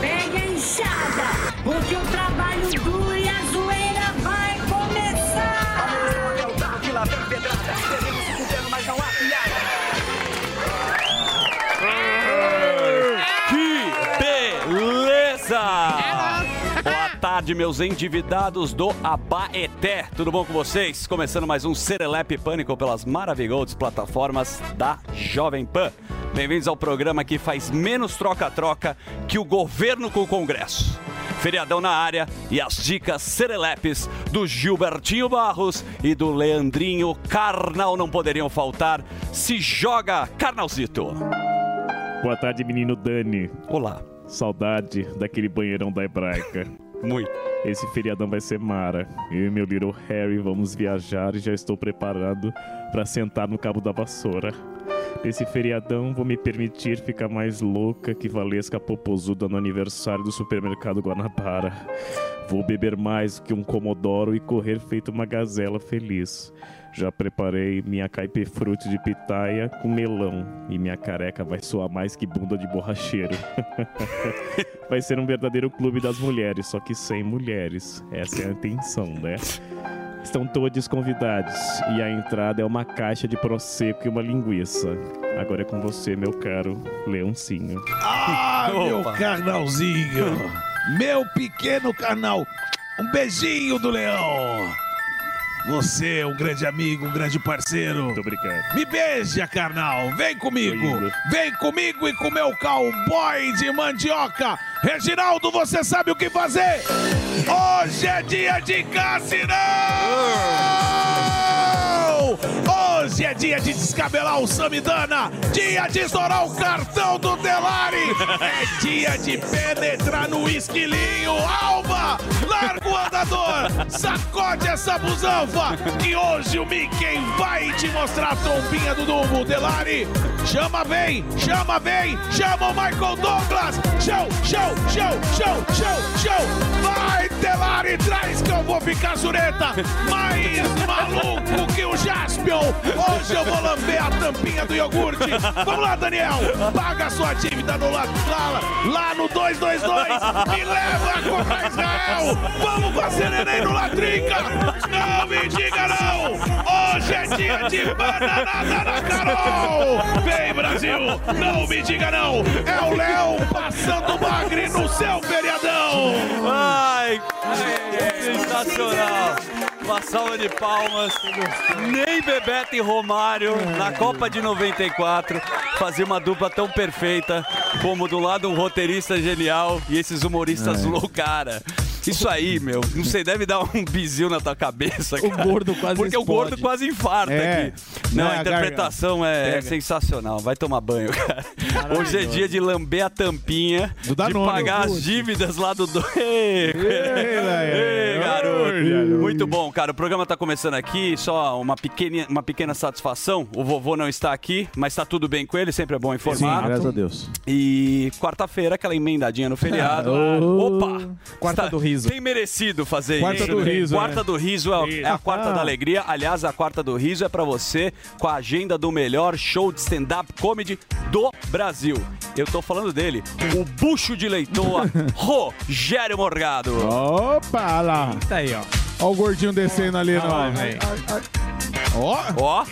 Pegue a enxada, porque o trabalho duro Tarde, meus endividados do Abaeté. Tudo bom com vocês? Começando mais um Serelepe Pânico pelas maravilhosas plataformas da Jovem Pan. Bem-vindos ao programa que faz menos troca-troca que o governo com o Congresso. Feriadão na área e as dicas serelepes do Gilbertinho Barros e do Leandrinho Carnal não poderiam faltar. Se joga, Carnalzito! Boa tarde, menino Dani. Olá. Saudade daquele banheirão da hebraica. Muito. Esse feriadão vai ser mara. Eu e meu little Harry vamos viajar e já estou preparado para sentar no cabo da vassoura. Nesse feriadão vou me permitir ficar mais louca que Valesca Popozuda no aniversário do supermercado Guanabara. Vou beber mais que um comodoro e correr feito uma gazela feliz. Já preparei minha caipifruti de pitaia com melão e minha careca vai soar mais que bunda de borracheiro. vai ser um verdadeiro clube das mulheres, só que sem mulheres. Essa é a intenção, né? Estão todos convidados e a entrada é uma caixa de prosecco e uma linguiça. Agora é com você, meu caro Leoncinho. Ah, meu carnalzinho! Meu pequeno carnal! Um beijinho do leão! Você é um grande amigo, um grande parceiro. Muito obrigado. Me beija, carnal! Vem comigo! Vem comigo e com meu cowboy de mandioca! Reginaldo, você sabe o que fazer? Hoje é dia de cassinão! Hoje é dia de descabelar o Samidana! Dia de estourar o cartão do Delari! É dia de penetrar no esquilinho! Alba! Larga o andador! Sacode essa busanfa! Que hoje o Mickey vai te mostrar a trombinha do Dumbo! Delari! Chama, vem! Chama, vem! Chama o Michael Douglas! Show, show, show, show, show, show! Vai, Delari, traz que eu vou ficar sureta! Mais maluco que o Jaspion! Hoje eu vou lamber a tampinha do iogurte! Vamos lá, Daniel! Paga a sua dívida no lá, lá, no 222! Me leva a comprar Israel! Vamos fazer neném no Latrinca! Não me diga não! Hoje é dia de bananada na Carol! Vem, Brasil! Não me diga não! É o Léo passando bagre no seu feriadão! Ai, sensacional! Uma salva de palmas. Nem Bebeto e Romário, na Copa de 94, fazia uma dupla tão perfeita como do lado um roteirista genial e esses humoristas loucara. Isso aí, meu, não sei, deve dar um bizil na tua cabeça, cara. O gordo quase Porque o explode. gordo quase infarta É. aqui. Não, Não, a interpretação é, é Pega. sensacional. Vai tomar banho, cara. Hoje é dia de lamber a tampinha, Do de Danone. pagar as dívidas lá do... do... Ei, Ei, garoto. Muito bom, cara. O programa tá começando aqui. Só uma pequena, uma pequena satisfação. O vovô não está aqui, mas tá tudo bem com ele. Sempre é bom informar. graças a Deus. E quarta-feira, aquela emendadinha no feriado. Oh. Opa! Quarta Está- do riso. Tem merecido fazer Quarta isso. do né? riso, Quarta é. do riso é, é a quarta Ah. da alegria. Aliás, a quarta do riso é pra você com a agenda do melhor show de stand-up comedy do Brasil. Eu tô falando dele, o bucho de leitoa, Rogério Morgado. Opa, lá. Tá aí, ó. Ó o gordinho descendo ali, não. velho. Ó. Ó,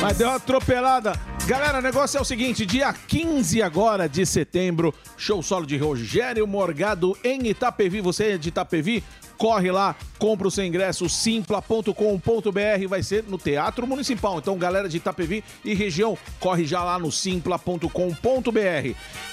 Mas deu uma atropelada. Galera, o negócio é o seguinte: dia 15 agora de setembro, show solo de Rogério Morgado em Itapevi. Você é de Itapevi? Corre lá, compra o seu ingresso, simpla.com.br, vai ser no Teatro Municipal. Então, galera de Itapevi e região, corre já lá no simpla.com.br.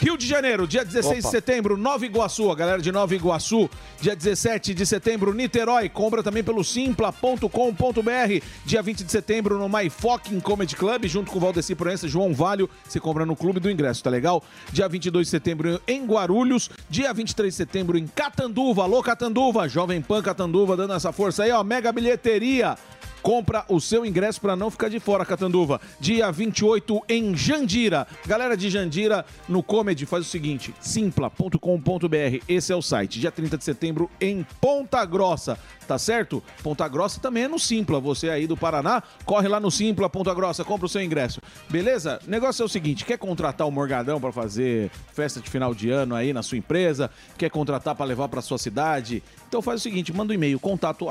Rio de Janeiro, dia 16 de Opa. setembro, Nova Iguaçu, a galera de Nova Iguaçu, dia 17 de setembro, Niterói, compra também pelo simpla.com.br, dia 20 de setembro no My Fucking Comedy Club, junto com Valdeci Proença, João Valho, você compra no Clube do Ingresso, tá legal? Dia 22 de setembro em Guarulhos, dia 23 de setembro em Catanduva, alô Catanduva, Jovem Pan Catanduva dando essa força aí, ó, mega bilheteria. Compra o seu ingresso para não ficar de fora, Catanduva. Dia 28 em Jandira. Galera de Jandira, no Comedy, faz o seguinte: simpla.com.br. Esse é o site. Dia 30 de setembro em Ponta Grossa. Tá certo? Ponta Grossa também é no Simpla. Você aí do Paraná, corre lá no Simpla, Ponta Grossa, compra o seu ingresso. Beleza? O negócio é o seguinte: quer contratar o Morgadão para fazer festa de final de ano aí na sua empresa? Quer contratar para levar para sua cidade? Então faz o seguinte: manda um e-mail, contato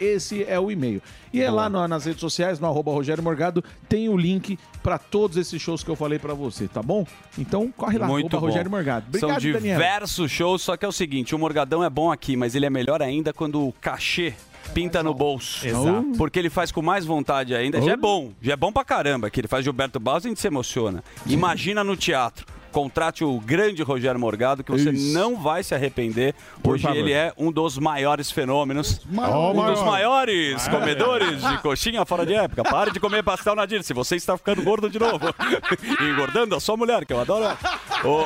Esse é o e-mail. E é lá no- nas redes sociais, no arroba Rogério Morgado, tem o link para todos esses shows que eu falei para você, tá bom? Então corre lá, Muito arroba bom. Rogério Morgado. Obrigado, São diversos shows, só que é o seguinte, o Morgadão é bom aqui, mas ele é melhor ainda quando o cachê pinta no bolso. Exato. Porque ele faz com mais vontade ainda. Já é bom, já é bom pra caramba que ele faz Gilberto Barros e a gente se emociona. Imagina no teatro. Contrate o grande Rogério Morgado, que você Isso. não vai se arrepender. Hoje favor. ele é um dos maiores fenômenos. Ó, Um dos maior. maiores comedores de coxinha fora de época. Pare de comer pastel Nadir, se você está ficando gordo de novo. Engordando a sua mulher, que eu adoro. Ô,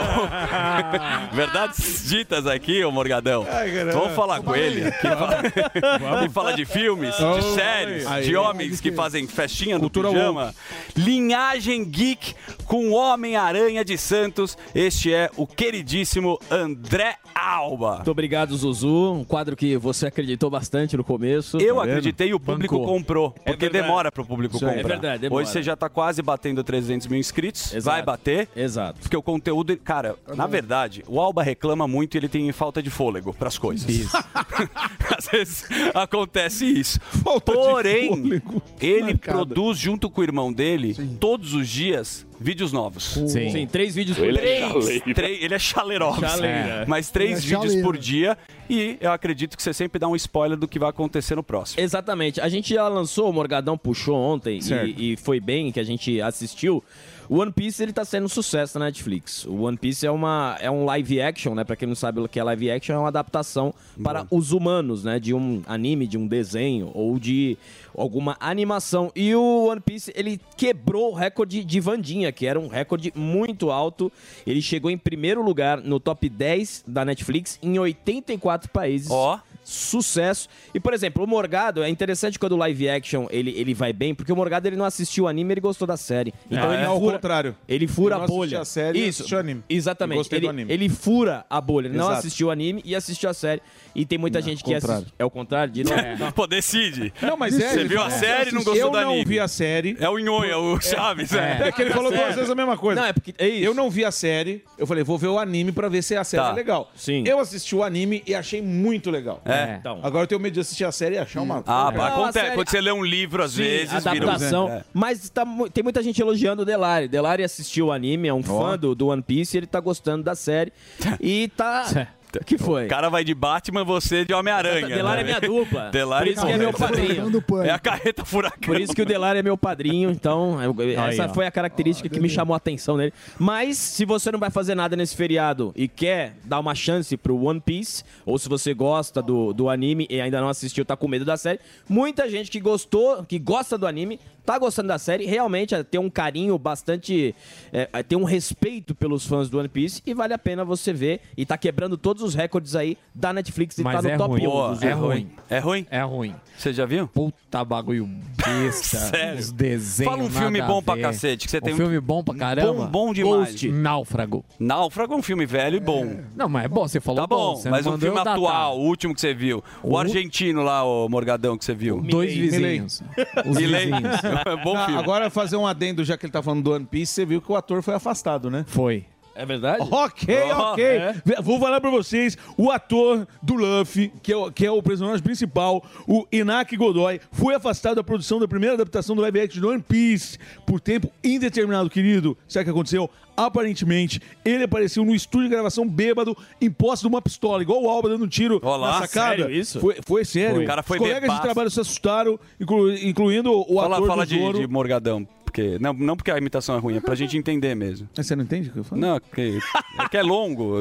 Verdades ditas aqui, ô Morgadão. Vamos falar com ele. Que fala, de filmes, de séries, Aí. de homens que fazem festinha no Cultura pijama. Linhagem Geek com Homem-Aranha de Santos. Este é o queridíssimo André Alba. Muito obrigado, Zuzu. Um quadro que você acreditou bastante no começo. Eu Tá acreditei e o público Bancou. comprou. Porque verdade. demora pro público Isso aí. comprar. É verdade, demora. Hoje você já tá quase batendo 300 mil inscritos. Exato. Vai bater. Exato. Porque o conteúdo. Cara, na verdade, o Alba reclama muito e ele tem falta de fôlego pras coisas. Isso. Às vezes acontece isso. Falta de Porém, ele Marcada. produz junto com o irmão dele, todos os dias, vídeos novos. Sim. Sim, três vídeos por Ele dia. é chaleiro. Três- ele é chaleroso. Chaleira. Mas três Ele é vídeos chaleiro. por dia. E eu acredito que você sempre dá um spoiler do que vai acontecer no próximo. Exatamente. A gente já lançou, o Morgadão puxou ontem e, e foi bem que a gente assistiu. O One Piece ele tá sendo um sucesso na Netflix. O One Piece é uma é um live action, né? Para quem não sabe o que é live action, é uma adaptação para os humanos, né? De um anime, de um desenho ou de alguma animação. E o One Piece ele quebrou o recorde de Vandinha, que era um recorde muito alto. Ele chegou em primeiro lugar no top 10 da Netflix em 84 países. Ó. Sucesso. E, por exemplo, o Morgado, é interessante quando o live action ele, ele vai bem, porque o Morgado ele não assistiu o anime, ele gostou da série. Então É, ele é ao fura, contrário. Ele fura Eu a não bolha. a série, Isso. assisti o anime. Exatamente. gostei Ele, do anime. ele fura a bolha. Ele não assistiu o anime e assistiu a série. E tem muita gente que contrário. assiste. É o contrário de novo. Pô, decide. Não, mas é. Você ele viu a falou- série e não gostou eu do anime. Eu não vi a série. É o Nhonha, o Chaves. É, é que ele falou duas vezes a mesma coisa. Não, é porque é isso. Eu não vi a série. Eu falei, vou ver o anime pra ver se a série Tá. é legal. Sim. Eu assisti o anime e achei muito legal. É. Então. Agora eu tenho medo de assistir a série e achar uma. Ah, acontece. série- Quando você lê um livro, às Sim, vezes, vira um- adaptação. É. Mas tá mu- tem muita gente elogiando o Delari. Delari assistiu o anime, é um fã do, do One Piece, ele tá gostando da série. E tá. O que foi? O cara vai de Batman, você de Homem-Aranha. Delari é né? minha dupla. Delari Por isso que é meu padrinho. É a carreta furacão. Por isso que o Delari é meu padrinho, então eu- essa ó. foi a característica que me chamou a atenção nele. Mas se você não vai fazer nada nesse feriado e quer dar uma chance pro One Piece, ou se você gosta do, do anime e ainda não assistiu, tá com medo da série, muita gente que gostou, que gosta do anime, tá gostando da série, realmente é, tem um carinho bastante. É, é, tem um respeito pelos fãs do One Piece e vale a pena você ver. E tá quebrando todos os recordes aí da Netflix e Mas tá no é top ruim. 1. Boa, dos é erros. ruim. É ruim? É ruim. Você já viu? Puta bagulho besta. Sério? Os desenhos. Fala um filme bom pra cacete, que você tem um um- filme bom pra caramba. Bom, bom demais. Ghost. Náufrago. Náufrago é um filme velho e bom. Não, mas é bom, você falou Tá bom, você mas um filme atual, o último que você viu. O, O- argentino lá, o Morgadão, que você viu. Dois vizinhos. Os vizinhos. Bom Ah, filme. agora fazer um adendo, já que ele tá falando do One Piece, você viu que o ator foi afastado, né? Foi. É verdade? Ok, Oh, ok. é? Vou falar pra vocês, o ator do Luffy, que é o, que é o personagem principal, o Inaki Godoy, foi afastado da produção da primeira adaptação do live action do One Piece por tempo indeterminado, querido. Sabe o que aconteceu? Aparentemente, ele apareceu no estúdio de gravação bêbado, em posse de uma pistola, igual o Alba dando um tiro Olá, na sacada. sério isso? Foi, foi sério. O cara foi Os colegas bebaço. de trabalho se assustaram, inclu- incluindo o Fala, ator fala do de, Zoro. de Morgadão. Porque, não, não porque a imitação é ruim, é pra gente entender mesmo. Mas você não entende o que eu falo? Não, porque, é que é longo.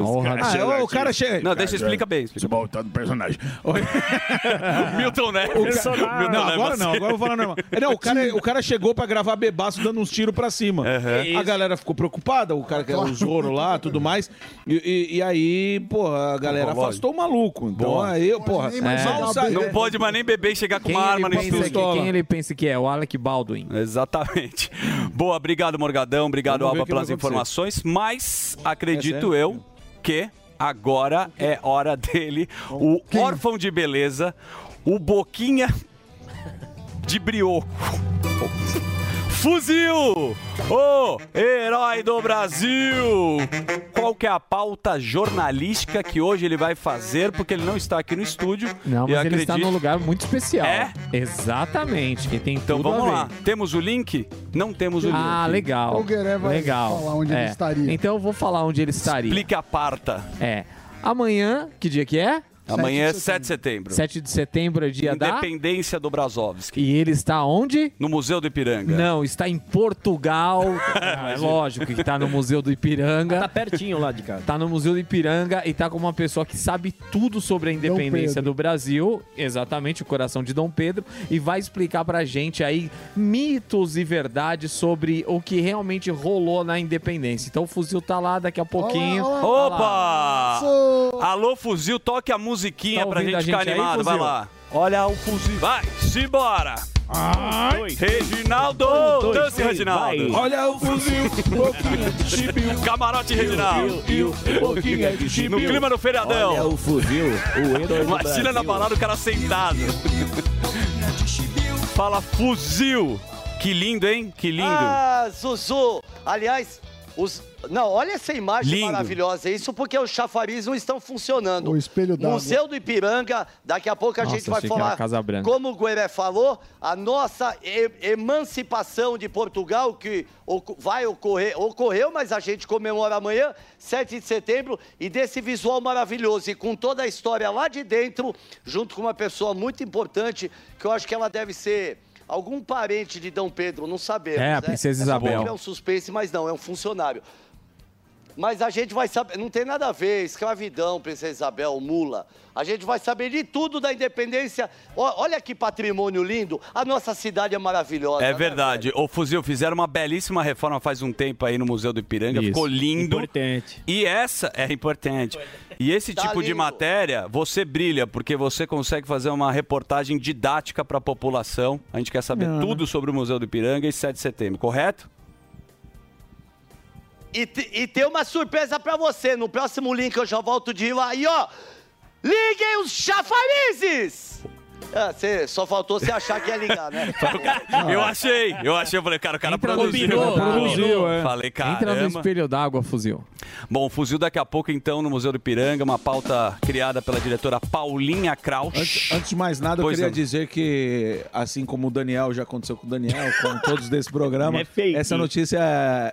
Ah, o cara chega. Não, deixa, explica bem. Explica. Voltando pro personagem. Milton Neves. O ca- Milton Não, Neves. agora não, agora eu vou falar normal. É, Não, o cara, o cara chegou pra gravar bebaço dando uns tiros pra cima. A galera ficou preocupada, o cara que é o Zoro lá, tudo mais. E, e- e aí, porra, a galera Boa, afastou o maluco. Então Boa. aí, eu, porra, nem mais jogar Não é, pode mais nem beber e chegar com Quem uma arma no pensa que, estúdio. quem ele pensa que é? O Alec Baldwin. Exatamente. Boa, obrigado, Morgadão. Obrigado, Alba, pelas informações. Mas acredito É eu que agora é hora dele, o órfão de beleza, o Boquinha de Brioco. Fuzil! O herói do Brasil! Qual que é a pauta jornalística que hoje ele vai fazer? Porque ele não está aqui no estúdio. Não, mas ele está num lugar muito especial. É? Exatamente, que tem Então tudo vamos a ver. lá. Temos o link? Não temos o link. Ah, legal. O Gueré vai legal. falar onde ele É. estaria. Então eu vou falar onde ele estaria. Explique a parta. É. Amanhã, que dia que é? Amanhã é de 7 de setembro. 7 de setembro é dia da... Independência do Brasovski. E ele está onde? No Museu do Ipiranga. Não, está em Portugal. é lógico que está no Museu do Ipiranga. Tá pertinho lá de casa. Tá no Museu do Ipiranga e tá com uma pessoa que sabe tudo sobre a independência Pedro. do Brasil, exatamente o coração de Dom Pedro, e vai explicar pra gente aí mitos e verdades sobre o que realmente rolou na independência. Então o fuzil tá lá daqui a pouquinho. Olá, olá. Lá. Opa! Alô, fuzil, toque a musiquinha Tá pra gente a ficar gente aí, animado. Vai lá. Olha o fuzil. Vai, simbora. Reginaldo! dois, Dance, três, Reginaldo. vai. Olha o fuzil, boquinha de Camarote, Reginaldo. boquinha de. No clima do feriadão. o fuzil, o herói Imagina na balada o cara sentado. Fala fuzil. Que lindo, hein? Que lindo. Ah, Zuzu! Aliás, os. Não, olha essa imagem Lindo. maravilhosa. Isso porque os chafariz não estão funcionando. O espelho d'água. Museu do Ipiranga, daqui a pouco a Nossa, gente vai falar. Como o Gueré falou, a nossa emancipação de Portugal, que vai ocorrer, ocorreu, mas a gente comemora amanhã, 7 de setembro, e desse visual maravilhoso. E com toda a história lá de dentro, junto com uma pessoa muito importante, que eu acho que ela deve ser. Algum parente de Dom Pedro, não sabemos. É, a né? princesa Essa Isabel. É um suspense, mas não, é um funcionário. Mas a gente vai saber, não tem nada a ver, escravidão, Princesa Isabel, mula. A gente vai saber de tudo da independência. Olha que patrimônio lindo. A nossa cidade é maravilhosa. É né, verdade. Ô, Fuzil, fizeram uma belíssima reforma faz um tempo aí no Museu do Ipiranga. Isso. Ficou lindo. Importante. E essa é importante. E esse Tá tipo de lindo. matéria, você brilha, porque você consegue fazer uma reportagem didática para a população. A gente quer saber tudo sobre o Museu do Ipiranga e 7 de setembro, correto? E, e tem uma surpresa pra você. No próximo link eu já volto de lá. E ó, liguem os chafarizes! Ah, cê, só faltou você achar que ia ligar, né? Eu achei, eu achei, eu falei, cara, o cara Entra produziu. d'água. Produziu, é. Falei, Entra no espelho d'água, fuzil. Bom, fuzil daqui a pouco, então, no Museu do Ipiranga, uma pauta criada pela diretora Paulinha Krausch. Antes, antes de mais nada, eu Pois queria não. dizer que, assim como o Daniel já aconteceu com o Daniel, com todos desse programa, É essa notícia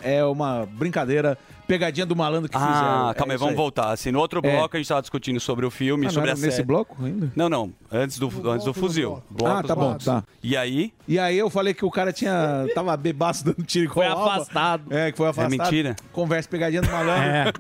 é é uma brincadeira, pegadinha do malandro que fizeram. Ah, É calma aí, vamos voltar. Assim, no outro É. bloco a gente estava discutindo sobre o filme, Ah, não sobre era a nesse série. bloco ainda? Não, não, antes do, antes do fuzil. Bloco ah, tá bom, tá. E aí? E aí eu falei que o cara tinha tava bebaço dando tiro Foi afastado. É, que foi afastado. mentira? Conversa pegadinha do malandro. É.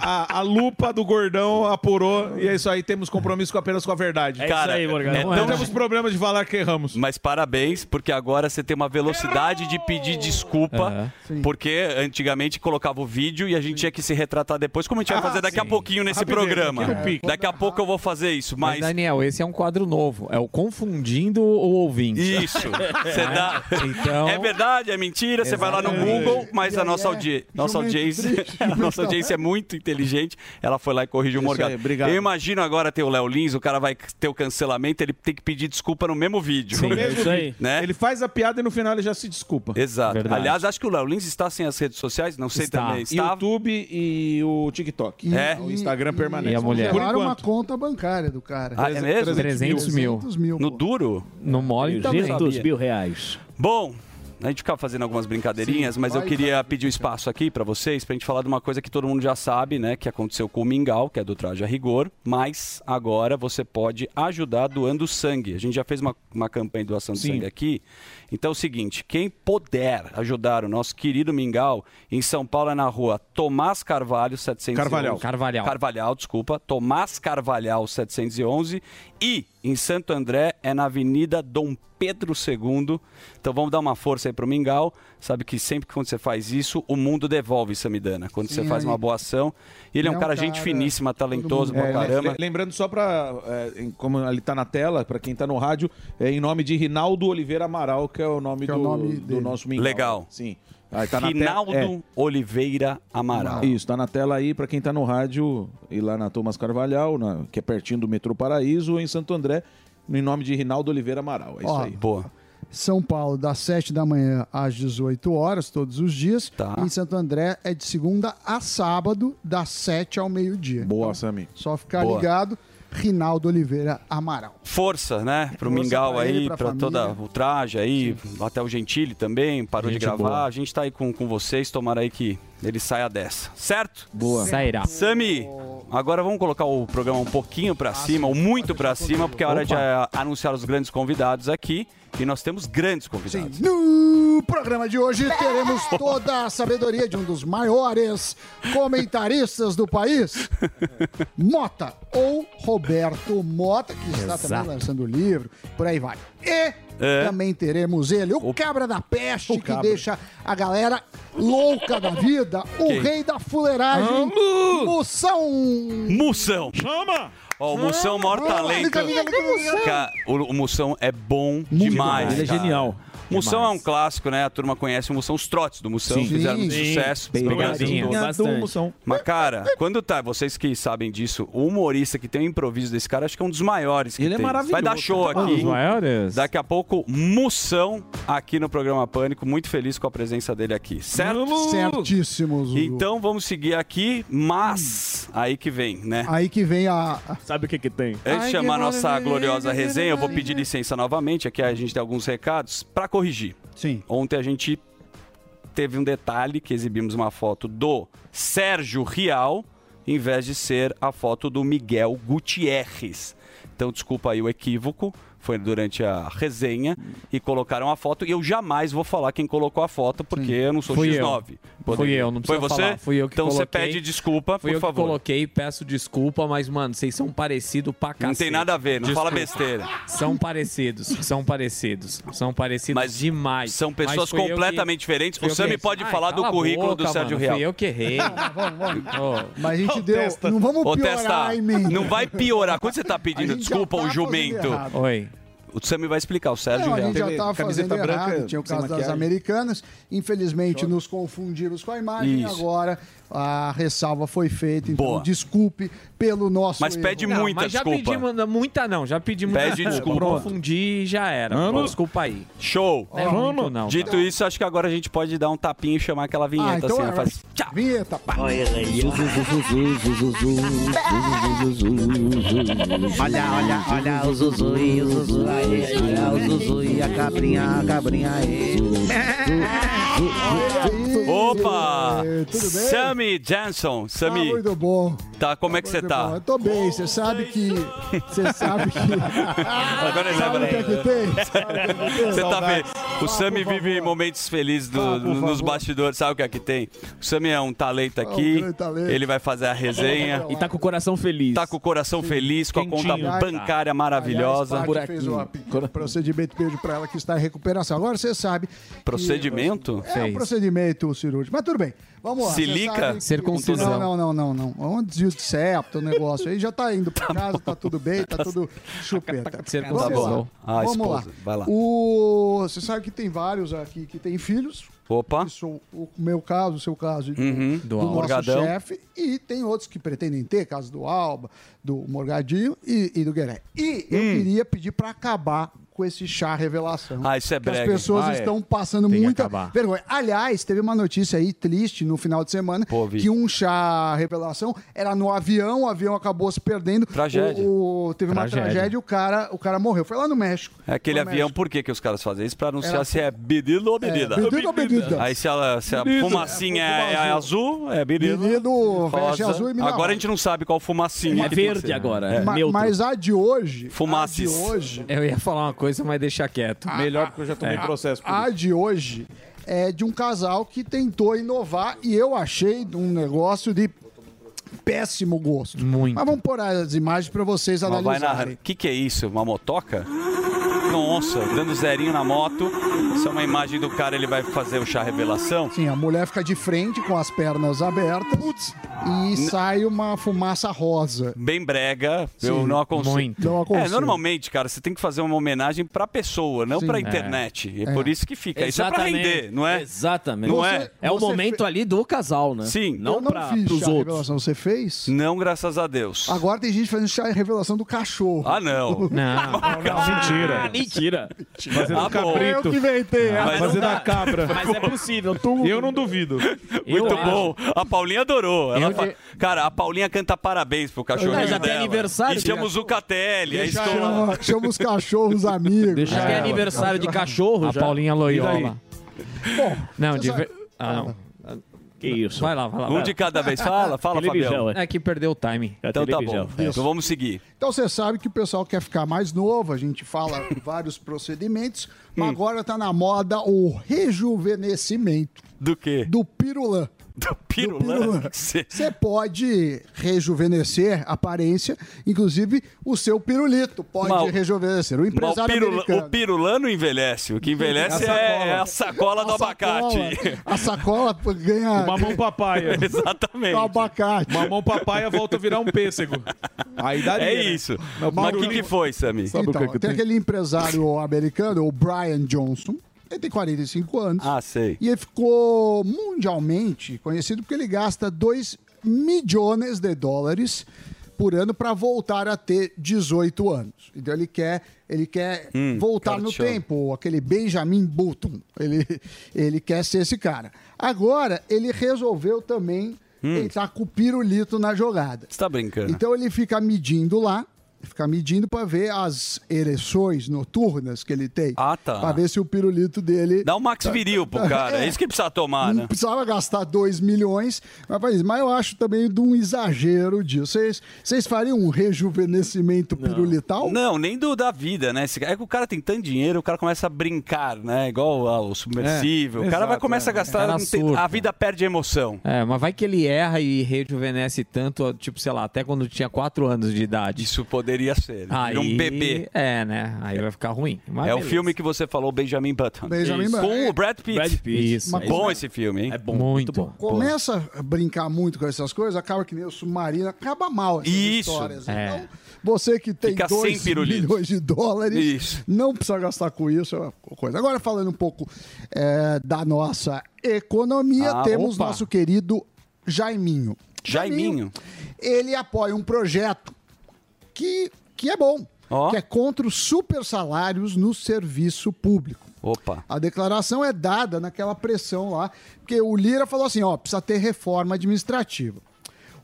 A, a lupa do gordão apurou e é isso aí, temos compromisso com- apenas com a verdade. É Cara, isso aí, é Não Não temos problema de falar que erramos. Mas parabéns, porque agora você tem uma velocidade de pedir desculpa, porque antigamente colocava o vídeo e a gente tinha que se retratar depois, como a gente vai Ah, fazer daqui a pouquinho nesse programa. Daqui a pouco eu vou fazer isso, Mas, mas... Daniel, esse é um quadro novo. É o Confundindo o Ouvinte. Isso. Você dá... Então- É verdade, é mentira, você vai lá no. Google, mas a nossa, é audi... nossa audiência, a nossa audiência é muito inteligente. Ela foi lá e corrigiu o Morgado. aí, obrigado. Eu imagino agora ter o Léo Lins, o cara vai ter o cancelamento, ele tem que pedir desculpa no mesmo vídeo. Sim. É isso aí. Né? Ele faz a piada e no final ele já se desculpa. Exato. Verdade. Aliás, acho que o Léo Lins está sem as redes sociais, não sei Está. também. Está. YouTube e o TikTok. É. O Instagram permanece. E a mulher? Por Congelaram uma enquanto. conta bancária do cara. Ah, é mesmo? 300 mil. 300 mil. No pô. duro? No mole também. 200 mil reais. Bom, a gente ficava fazendo algumas brincadeirinhas, Sim, mas eu vai, queria pedir o espaço aqui para vocês, pra gente falar de uma coisa que todo mundo já sabe, né? Que aconteceu com o Mingau, que é do Traje a Rigor, mas agora você pode ajudar doando sangue. A gente já fez uma, uma campanha de doação de Sim. sangue aqui. Então é o seguinte, quem puder ajudar o nosso querido Mingau, em São Paulo é na rua Tomás Carvalho, 711. Carvalhal. Carvalhal. Carvalhal, desculpa. Tomás Carvalhal, 711. E em Santo André é na Avenida Dom Pedro II. Então vamos dar uma força aí pro Mingau. Sabe que sempre que quando você faz isso, o mundo devolve, Samidana. Quando você Sim, faz aí- uma boa ação. E ele é um É um cara, gente cara- finíssima, talentoso pra É, caramba. le- Lembrando só para, como ele tá na tela, para quem tá no rádio, é em nome de Rinaldo Oliveira Amaral, que é o nome, Que é do, o nome do nosso Mingau. Legal. Sim. Tá na Rinaldo é. Oliveira Amaral. Isso, tá na tela aí para quem tá no rádio, ir lá na Thomas Carvalhal, na- que é pertinho do Metrô Paraíso, ou em Santo André, em nome de Rinaldo Oliveira Amaral. É isso Ó, aí. Boa. São Paulo, das 7 da manhã às 18 horas, todos os dias. Tá. Em Santo André é de segunda a sábado, das 7 ao meio-dia. Boa, Sami. Só ficar Boa. ligado. Rinaldo Oliveira Amaral. Força, né? Pro Força Mingau pra aí, pra toda o traje aí, até o Gentili também, parou Gente de gravar. boa. A gente tá aí com, com vocês, tomara aí que ele saia dessa. Certo? Boa. Sairá. Sami, agora vamos colocar o programa um pouquinho pra cima, ou muito pra cima, porque é hora de eh, anunciar os grandes convidados aqui. E nós temos grandes convidados. No programa de hoje teremos toda a sabedoria de um dos maiores comentaristas do país, Mota, ou Roberto Mota, que está Exato. também lançando livro, por aí vai. E É. também teremos ele, o, cabra da peste, que cabra. deixa a galera louca da vida, o Quem? rei da fuleiragem, Moção. Moção! Chama! Ó, o Moção é o maior talento. Liga, liga, liga, liga. Cara, o, o Moção é bom demais. Ele é cara. genial. Moção é um clássico, né? A turma conhece o Moção, os trotes do Moção, Sim. fizeram muito Sim. sucesso. Pegadinha. Mas, cara, quando tá, vocês que sabem disso, o humorista que tem o improviso desse cara, acho que é um dos maiores que Ele é tem. maravilhoso. Vai dar show Um dos aqui. maiores. Daqui a pouco, Moção aqui no programa Pânico. Muito feliz com a presença dele aqui, certo? Certíssimo, Zuzu. Então vamos seguir aqui, mas aí que vem, né? Aí que vem a... Sabe o que que tem? Antes de chamar a nossa gloriosa resenha, eu vou pedir licença novamente. Aqui a gente tem alguns recados para corrigir. Sim. Ontem a gente teve um detalhe que exibimos uma foto do Sérgio Rial, em vez de ser a foto do Miguel Gutierrez. Então, desculpa aí o equívoco. Foi durante a resenha e colocaram a foto. E eu jamais vou falar quem colocou a foto, porque eu não sou Fui X9. Fui eu, não Foi precisa você? falar. Fui eu que então você coloquei. pede desculpa, Fui por eu favor. que coloquei, peço desculpa, mas, mano, vocês são parecidos pra cacete. Não tem nada a ver, não fala Desculpa. besteira. São parecidos, são parecidos, são parecidos Mas demais. São pessoas fui eu completamente que- diferentes. fui O eu Sami que- pode Ai, falar do cala a currículo boca, do Sérgio mano, Real. Fui eu que errei. Vamos, vamos. Ô, Mas a gente deu. Não vamos Ô, piorar Testa, a emenda. não vai piorar. Quando você tá pedindo desculpa, tá o fazendo jumento. Oi. O Sami vai explicar, o Sérgio Não, a Real. gente já estava camiseta fazendo branca, errado. Tinha o caso das maquiagem. americanas. Infelizmente, nos confundimos com a imagem. Isso. Agora, a ressalva foi feita. Então, Boa. desculpe pelo nosso Mas erro. pede Não, muita mas já desculpa. pedimos muita não, já pedimos muita Pede desculpa. Confundi e já era. Vamos. Desculpa aí. Show. Não é muito não. Dito isso, acho que agora a gente pode dar um tapinha e chamar aquela vinheta Ah, então assim. é, Faz... Tchau. Vinheta, pá. Olha, olha, olha o Zuzu e o Zuzu. Olha o Zuzu e a cabrinha, a cabrinha aí. Opa! Tudo bem? Sammy Janson. Ah, Sami, muito bom. tá, como é que você Muito bom. tá? Eu tô bem, você sabe que. Você sabe que. Agora ele sabe o que é que tem? Sabe o que é que tem? Você tá vendo? O Sami por vive favor. momentos felizes do- Ah, nos bastidores. Sabe o que é que tem? O Sami é um talento aqui. grande talento. Ele vai fazer a resenha. E tá com o coração feliz. Tá com o coração feliz, com a conta Quentinho. bancária maravilhosa. Aliás, fez o procedimento beijo pra ela que está em recuperação. Agora você sabe. que- Procedimento? É um procedimento cirúrgico. Mas tudo bem. Vamos lá. Silica? que- Circuncisão. Não, não, não, não, não. É um desvio de septo, o negócio. Aí já tá indo pra casa, tá tudo bem, tá tudo chupeta. Circuncisão. Vamos lá. bom. Ah, Vamos esposa. lá. Vai lá. O... Você sabe que tem vários aqui que têm filhos. Opa. Isso, o meu caso, o seu caso, do, Uhum. do Do nosso Morgadão. chefe. E tem outros que pretendem ter, caso do Alba, do Morgadinho e, e do Gueré. E eu Hum. queria pedir para acabar com esse chá revelação. Ah, isso é Que As brega. pessoas Ah, é. estão passando Tem muita vergonha. Aliás, teve uma notícia aí triste no final de semana vi. que um chá revelação era no avião, o avião acabou se perdendo. Tragédia. O, o- teve uma Tragédia. tragédia e o cara, o cara morreu. Foi lá no México. É aquele avião, México. por que, que os caras fazem isso? Pra anunciar Era- se é menino ou menina. menino ou menina. Aí se a, se a fumacinha É, é, é azul, é rosa. veste azul e menina Agora a gente não sabe qual fumacinha. É verde agora, É. é Ma- neutro. mas a de hoje. Fumaças. A de hoje. Eu ia falar uma coisa, mas deixa quieto. Melhor porque eu já tomei É. processo por A de hoje é de um casal que tentou inovar e eu achei um negócio de péssimo gosto. Muito. Mas vamos pôr as imagens para vocês Mas analisarem. O que, que é isso? Uma motoca? Nossa, dando zerinho na moto. Isso é uma imagem do cara, ele vai fazer o chá revelação. Sim, a mulher fica de frente com as pernas abertas e sai uma fumaça rosa. Bem brega, eu Sim, não aconselho. muito. Não aconselho. É, normalmente, cara, você tem que fazer uma homenagem pra pessoa, não Sim. pra É. internet. É, É. por isso que fica. Isso é pra Exatamente. render, não é? Exatamente. Não Você- é? É o momento ali do casal, né? Sim. Não, eu não pra, fiz pros chá outros. revelação, você fez? Não, graças a Deus. Agora tem gente fazendo chá revelação do cachorro. Ah, não. Não. Mentira. Mentira. Fazendo Ah, bom. cabrito. Eu que inventei. Mas essa. Fazendo não a cabra. Mas é possível. Tu... Eu não duvido. Muito Eu bom. A Paulinha adorou. Ela Eu- fa- Cara, a Paulinha canta parabéns pro cachorrinho É, já tem dela. aniversário E chama o Zucatelli. Aí Deixa- chama, chama os cachorros amigos. Deixa Acho que é aniversário de cachorro A já. Paulinha Loyola. Bom, Não, de sabe- ver... Ah, não. Que isso. Vai lá, vai lá. Um vai de lá. cada vez. Fala, fala, Fabião. é. É que perdeu o timing. A Então tá bom. Então vamos seguir. Então você sabe que o pessoal quer ficar mais novo, a gente fala vários procedimentos, mas agora tá na moda o rejuvenescimento Do quê? do pirulã. Do pirulã. Você pode rejuvenescer a aparência, inclusive o seu pirulito pode Mas o- rejuvenescer. O Mas o, empresário pirula, americano. o pirulã não envelhece. O que envelhece É a é, sacola. é a sacola do A abacate. sacola- A sacola ganha Mamão papaya. Exatamente. o abacate. Mamão papaya volta a virar um pêssego. Aí daria, É né? isso. Mas Mas o que, que foi, o Então, que tem tem? aquele empresário americano, o Brian Johnson. Ele tem 45 anos. Ah, sei. E ele ficou mundialmente conhecido porque ele gasta 2 milhões de dólares por ano para voltar a ter 18 anos. Então ele quer, ele quer Hum, voltar no tempo, aquele Benjamin Button. Ele, ele quer ser esse cara. Agora, ele resolveu também Hum. entrar com o pirulito na jogada. Você tá brincando? Então ele fica medindo lá, fica medindo para ver as ereções noturnas que ele tem. Ah, tá. Para ver se o pirulito dele Dá um max viril pro cara. É isso que precisa tomar, não né? precisava gastar 2 milhões, mas, mas eu acho também de um exagero disso. Vocês, vocês fariam um rejuvenescimento pirulital? Não, nem do da vida, né? É que o cara tem tanto dinheiro, o cara começa a brincar, né? Igual ao submersível. É, o cara vai exato, começa é. a gastar. O tem- a vida perde a emoção. É, mas vai que ele erra e rejuvenesce tanto, tipo, sei lá, até quando tinha 4 anos de idade. Isso poderia ser. Aí, um bebê. É, né? Aí vai ficar ruim. Mas É o beleza. filme que você falou, Benjamin Button. Benjamin. Button. Com o Brad Pitt. Brad Pitt. Isso. Mas é Bom esse filme, hein? É bom, Muito muito bom. Começa a brincar muito com essas coisas, acaba que nem o submarino, acaba mal essas Isso, histórias. é. Então, você que tem Fica sem 2 pirulito. milhões de dólares, Isso. não precisa gastar com isso. é uma coisa. Agora, falando um pouco é, da nossa economia, Ah, temos opa. nosso querido Jaiminho. Jaiminho. ele apoia um projeto que, que é bom, Ó. que é contra os super salários no serviço público. Opa. A declaração é dada naquela pressão lá, porque o Lira falou assim, ó, precisa ter reforma administrativa.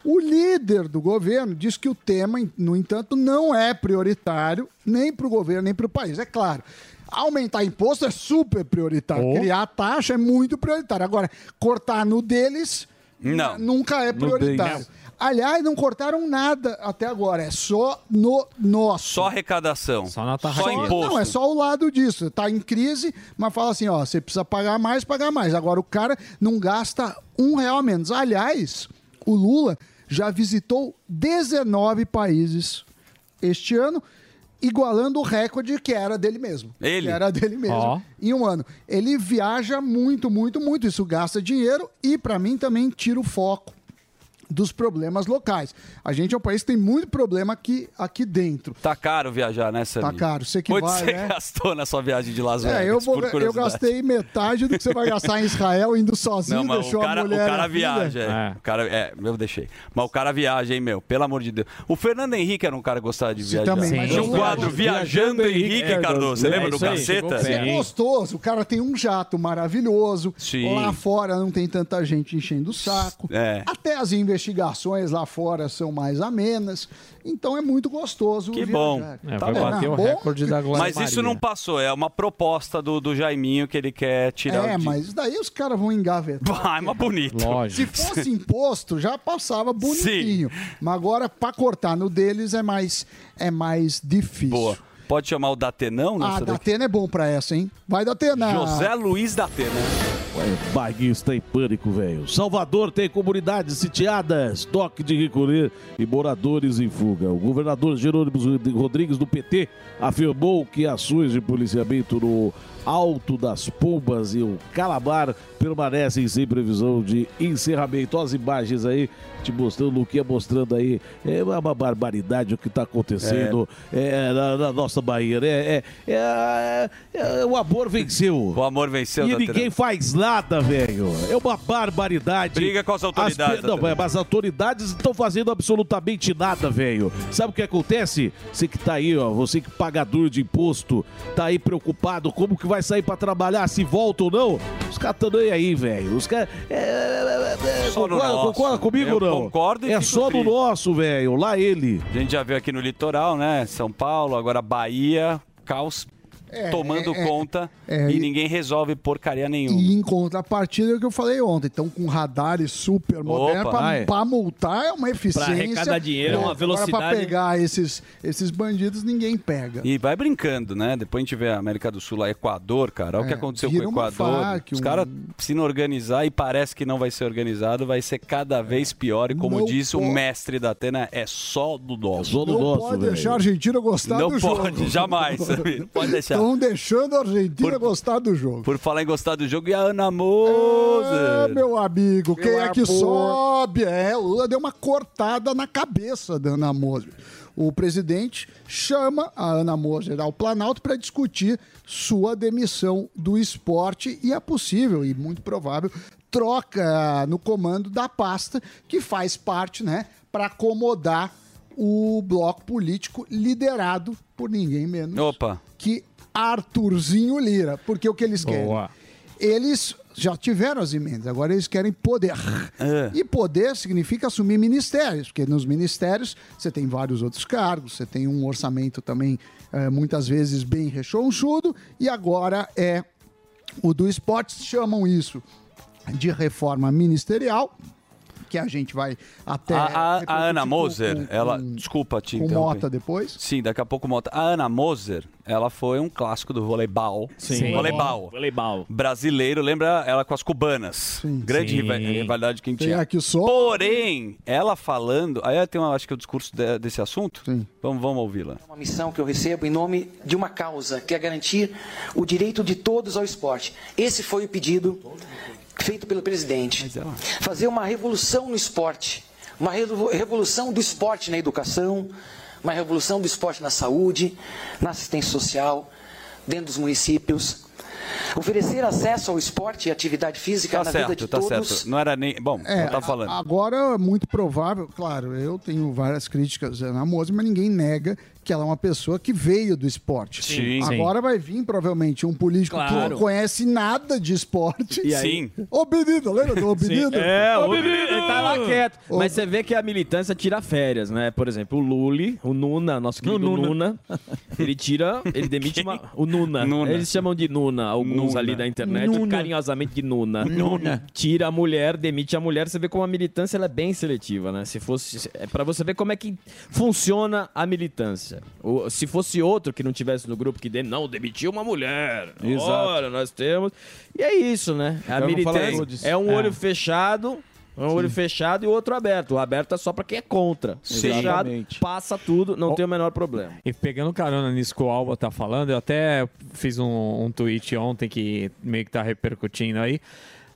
O líder do governo diz que o tema, no entanto, não é prioritário nem para o governo, nem para o país. É claro, aumentar imposto é super prioritário, Oh. criar taxa é muito prioritário. Agora, cortar no deles Não. nunca é prioritário. Aliás, não cortaram nada até agora, é só no nosso. Só arrecadação. Só na Só tarraquinha. imposto. Não, é só o lado disso. Tá em crise, mas fala assim, ó, você precisa pagar mais, pagar mais. Agora o cara não gasta um real a menos. Aliás, o Lula já visitou 19 países este ano, igualando o recorde que era dele mesmo. Ele? Que era dele mesmo Ó. em um ano. Ele viaja muito, muito, muito. Isso gasta dinheiro e, para mim, também tira o foco dos problemas locais. A gente é um país que tem muito problema aqui, aqui dentro. Tá caro viajar, né, Samir? Tá caro. Você que Quanto vai, você né? gastou na sua viagem de Las Vegas? É, eu, vou, por eu gastei metade do que você vai gastar em Israel indo sozinho, Não, mas deixou o cara, a mulher o cara viaja. É. O cara, é, eu deixei. Mas o cara viaja, hein, meu? Pelo amor de Deus. O Fernando Henrique era um cara que gostava de viajar. também, mas Tinha um quadro gosto. Viajando Henrique, Cardoso. Você É lembra do isso aí, Caceta? É gostoso. O cara tem um jato maravilhoso. Sim. Lá fora não tem tanta gente enchendo o saco. É. Até as investigações lá fora são mais amenas. Então é muito gostoso. Que bom. vai bater o bom. recorde da Glória Mas isso não passou. É uma proposta do, do Jaiminho que ele quer tirar É, o mas daí os caras vão engavetar. Vai, mas bonito. Se fosse imposto, já passava bonitinho. Mas agora, pra cortar no deles, é mais, é mais difícil. Boa. Pode chamar o Datenão Ah, nessa daqui? Datena é bom pra essa, hein? Vai, Datena. José Luiz Datena. Ué, baguista em pânico, velho. Salvador tem comunidades sitiadas, toque de recolher e moradores em fuga. O governador Jerônimo Rodrigues do PT afirmou que ações de policiamento no Alto das Pombas e o Calabar permanecem sem previsão de encerramento. Olha as imagens aí, te mostrando o que é mostrando aí. É uma barbaridade o que está acontecendo é, na, na nossa Bahia, né? É, é- é- o amor venceu. O amor venceu, E ninguém faz nada, velho. É uma barbaridade. Briga com as autoridades, As, não, mas as autoridades não estão fazendo absolutamente nada, velho. Sabe o que acontece? Você que tá aí, ó, você que pagador de imposto, tá aí preocupado como que vai sair pra trabalhar, se volta ou não. Os caras estão nem aí, velho. Os caras. É, é, é, no concorda, concorda comigo Eu ou não? concordo e É só no triste. nosso, velho. Lá ele. A gente já viu aqui no litoral, né? São Paulo, agora Bahia, caos É, tomando é, é, conta é, e e- ninguém resolve porcaria nenhuma. E em contrapartida é o que eu falei ontem. Então, com radares super modernos, pra multar é uma eficiência. arrecadar dinheiro, é uma Agora, velocidade. pegar esses, esses bandidos, ninguém pega. E vai brincando, né? Depois a gente vê a América do Sul lá, Equador, cara. Olha o que É, aconteceu com o Equador. faca, Os um- caras se não organizar e parece que não vai ser organizado, vai ser cada vez pior. E como Não disse o pode. mestre da Atena, é só do nosso. não pode deixar a Argentina gostar Não do jogo. pode, jamais. Não pode deixar. Estão deixando a Argentina gostar do jogo. Por falar em gostar do jogo, e a Ana É, Moser? meu amigo, quem é que amor. sobe? É, o Lula deu uma cortada na cabeça da Ana Moser. O presidente chama a Ana Moser ao Planalto para discutir sua demissão do esporte e é possível e muito provável troca no comando da pasta que faz parte, né, para acomodar o bloco político liderado por ninguém menos Opa. que Arthurzinho Lira. Porque o que eles querem? Boa. Eles já tiveram as emendas, agora eles querem poder. E poder significa assumir ministérios, porque nos ministérios você tem vários outros cargos, você tem um orçamento também eh, muitas vezes bem rechonchudo, e agora é o do esporte, chamam isso de reforma ministerial, que a gente vai até. A, a- a Ana Moser, com- ela. com- desculpa te com. Mota depois? Sim, daqui a pouco Mota. A Ana Moser, ela foi um clássico do voleibol. Sim. Voleibol. Voleibol. Brasileiro, lembra ela com as cubanas. Grande Sim. riva- rivalidade que a gente tinha. aqui só. Porém, ela falando. Aí tem, uma, acho que, o discurso de- desse assunto. Vamos, vamos ouvi-la. uma missão que eu recebo em nome de uma causa, que é garantir o direito de todos ao esporte. Esse foi o pedido feito pelo presidente. Fazer uma revolução no esporte, uma revo- revolução do esporte na educação, uma revolução do esporte na saúde, na assistência social, dentro dos municípios. Oferecer acesso ao esporte e atividade física Tá na vida certo, de tá todos. certo. Não era nem. Bom, É, não tá falando. Agora é muito provável, claro, eu tenho várias críticas à Moza, mas ninguém nega que ela é uma pessoa que veio do esporte. Sim. Agora vai vir, provavelmente, um político que Claro. não conhece nada de esporte. E aí? Sim. Ô, menino, lembra do menino? É, Ô, o ele tá lá quieto. Ô, Mas você vê que a militância tira férias, né? Por exemplo, o Luli, o Nuna, nosso querido Nuna. Nuna, ele tira, ele demite uma, o Nuna. Nuna. Eles chamam de Nuna, alguns Nuna. ali da internet, Nuna. carinhosamente de Nuna. Nuna. Tira a mulher, demite a mulher. Você vê como a militância ela é bem seletiva, né? Se fosse, é para você ver como é que funciona a militância. O- se fosse outro que não tivesse no grupo que de, não demitiu uma mulher. Exato. Olha, nós temos. E é isso, né? A militância é um É. olho fechado, um olho fechado e o outro aberto. O aberto é só pra quem é contra. O Sim. fechado passa tudo, não tem o menor problema. E pegando carona nisso que o Alba tá falando, eu até fiz um, um tweet ontem que meio que tá repercutindo aí.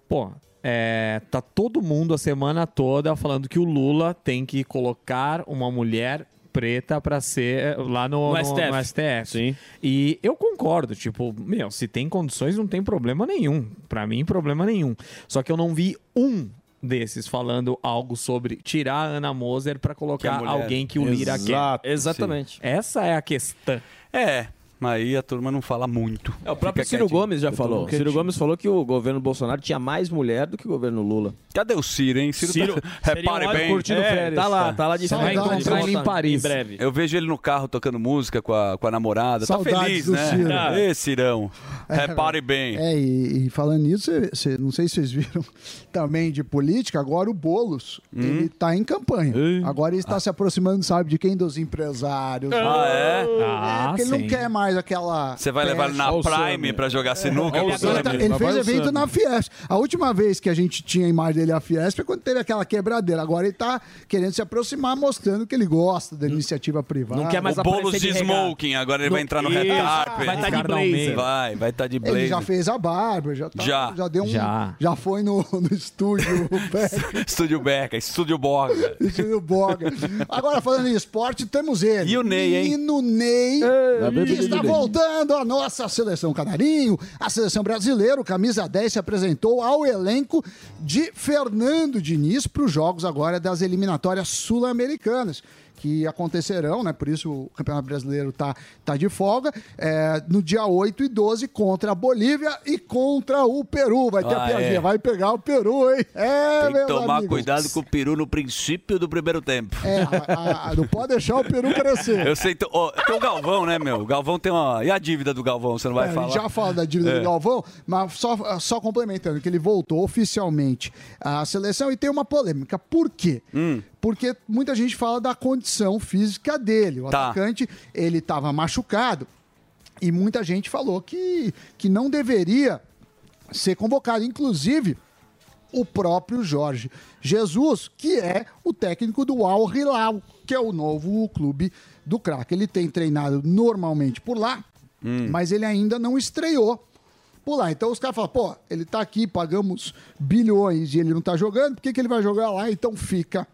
Pô, é, tá todo mundo a semana toda falando que o Lula tem que colocar uma mulher preta pra ser lá no, No no- STF. no STF. E eu concordo, tipo, meu, se tem condições não tem problema nenhum. Pra mim, problema nenhum. Só que eu não vi um desses falando algo sobre tirar a Ana Moser pra colocar mulher. alguém que o Lira Exato, quer. Exatamente. Essa é a questão. É, aí a turma não fala muito. É, o próprio Fica Ciro quietinho. Gomes já Eu falou. Ciro Gomes falou que o governo Bolsonaro tinha mais mulher do que o governo Lula. Cadê o Ciro, hein? Ciro, Ciro- tá... repare um bem. curtindo férias, tá lá, tá lá de vai encontrar ele em Paris. Em breve. Eu vejo ele no carro tocando música com a, com a namorada. Saudades tá feliz, né? Ciro. Ê, Cirão. Repare bem. É, e, e falando nisso, cê- cê- não sei se vocês viram também de política, agora o Boulos, Hum? ele tá em campanha. Agora ele está se aproximando, sabe, de quem? Dos empresários. Ah, é? É, Ah, porque ele não quer mais aquela... Você vai levar ele na. Prime pra jogar sinuca? Ele, agora tá- ele fez evento na Fiesp. A última vez que a gente tinha a imagem dele à Fiesp é quando teve aquela quebradeira. Agora ele tá querendo se aproximar, mostrando que ele gosta da iniciativa privada. o Boulos de smoking, agora ele vai entrar no red carpet. Vai tá de blazer. Vai, vai estar de blazer. Ele já fez a barba, já, tá, Já. deu um. Já. Já, foi no, no estúdio Beck, Estúdio Beca, Estúdio Borga. estúdio Boga. Agora, falando em esporte, temos ele. E o Ney, hein? Menino Ney, É, que está Ney. voltando à nossa seleção canarinho. A seleção brasileira, o camisa 10, se apresentou ao elenco de Fernando Diniz para os jogos agora das eliminatórias sul-americanas. Que acontecerão, né? Por isso o Campeonato Brasileiro tá, tá de folga. é, no dia 8 e 12 contra a Bolívia e contra o Peru. Vai ter Ah, a piadinha, é. vai pegar o Peru, hein? É, Tem que tomar amigos. cuidado com o peru no princípio do primeiro tempo. É, a- a- não pode deixar o Peru crescer. Eu sei, tem o Galvão, né, meu? O Galvão tem uma. E a dívida do Galvão? Você não vai É, falar? já fala da dívida É. do Galvão, mas só, só complementando, que ele voltou oficialmente à seleção e tem uma polêmica. Por quê? Hum. Porque muita gente fala da condição física dele. O Tá. atacante, ele estava machucado e muita gente falou que, que não deveria ser convocado. Inclusive, o próprio Jorge Jesus, que é o técnico do Al Hilal, que é o novo clube do craque. Ele tem treinado normalmente por lá, mas ele ainda não estreou por lá. Então os caras falam, pô, ele tá aqui, pagamos bilhões e ele não tá jogando, por que, que ele vai jogar lá? Então fica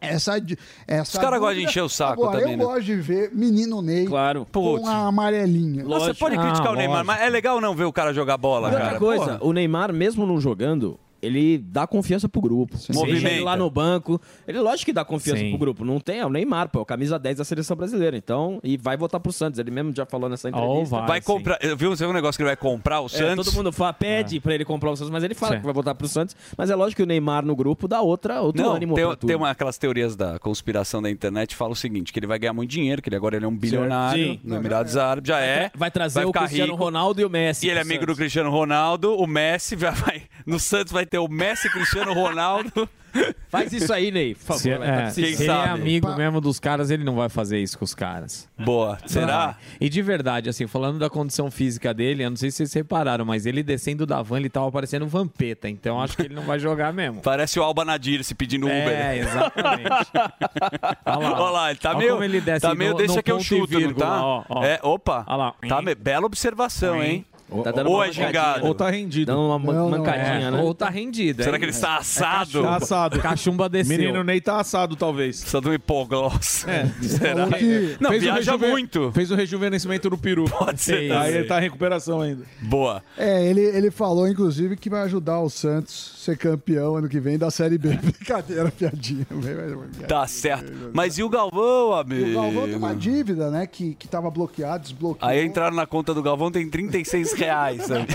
essa essa Os caras gostam de encher o saco Agora, também, eu né? gosto de ver menino Ney Claro. com Putz. a amarelinha. Nossa, Você pode criticar o Neymar, mas é legal não ver o cara jogar bola, E outra cara. coisa, Porra. o Neymar, mesmo não jogando, ele dá confiança pro grupo. Seja Movimenta. ele lá no banco. Ele, lógico que dá confiança Sim. pro grupo. Não tem, é o Neymar, pô, é o camisa 10 da seleção brasileira. Então, e vai voltar pro Santos. Ele mesmo já falou nessa entrevista. vai comprar. Eu vi um negócio que ele vai comprar o É, Santos. todo mundo fala, pede pra ele comprar o Santos, mas ele fala Sim. que vai voltar pro Santos. Mas é lógico que o Neymar no grupo dá outra, outro Não, ânimo tem, tem uma, aquelas teorias da conspiração da internet que fala o seguinte: que ele vai ganhar muito dinheiro, que ele agora ele é um bilionário Sim. no Emirados Árabes, já é. Vai trazer o ficar Cristiano rico. Ronaldo e o Messi. E ele é amigo Santos. do Cristiano Ronaldo, o Messi vai, vai- no Santos vai ter o Messi Cristiano Ronaldo. Faz isso aí, Ney, por favor. Se, vai, tá é, precisando. se ele é amigo mesmo dos caras, ele não vai fazer isso com os caras. Boa. Será? E de verdade, assim, falando da condição física dele, eu não sei se vocês repararam, mas ele descendo da van, ele tava parecendo um Vampeta, então acho que ele não vai jogar mesmo. Parece o Alba Nadir se pedindo Uber. É, exatamente. Olha Olha lá, ele tá Olha meio. como ele desce tá meio no- deixa no que eu chuto, não vírgula, tá? ó, ó. É, opa. Olha lá. Tá, me- bela observação, hein? Tá dando Ou uma é gingado. Ou tá rendido. Dando uma man- Não, não, mancadinha, É, né? Ou tá rendido. Será é- que ele está é assado? Tá assado. Cachumba desceu. Menino Ney tá assado, talvez. Precisa de um hipogloss. É. Será? Que- Não, Fez viaja muito. Fez o rejuvenescimento do peru. Pode ser. Aí ele tá em recuperação ainda. Boa. É, ele, ele falou, inclusive, que vai ajudar o Santos a ser campeão ano que vem da Série B. Brincadeira, piadinha. Tá certo. Mas e o Galvão, E amigo? o Galvão tem uma dívida, né? Que, que tava bloqueado, desbloqueou. Aí entraram na conta do Galvão, tem 36 reais. sabe?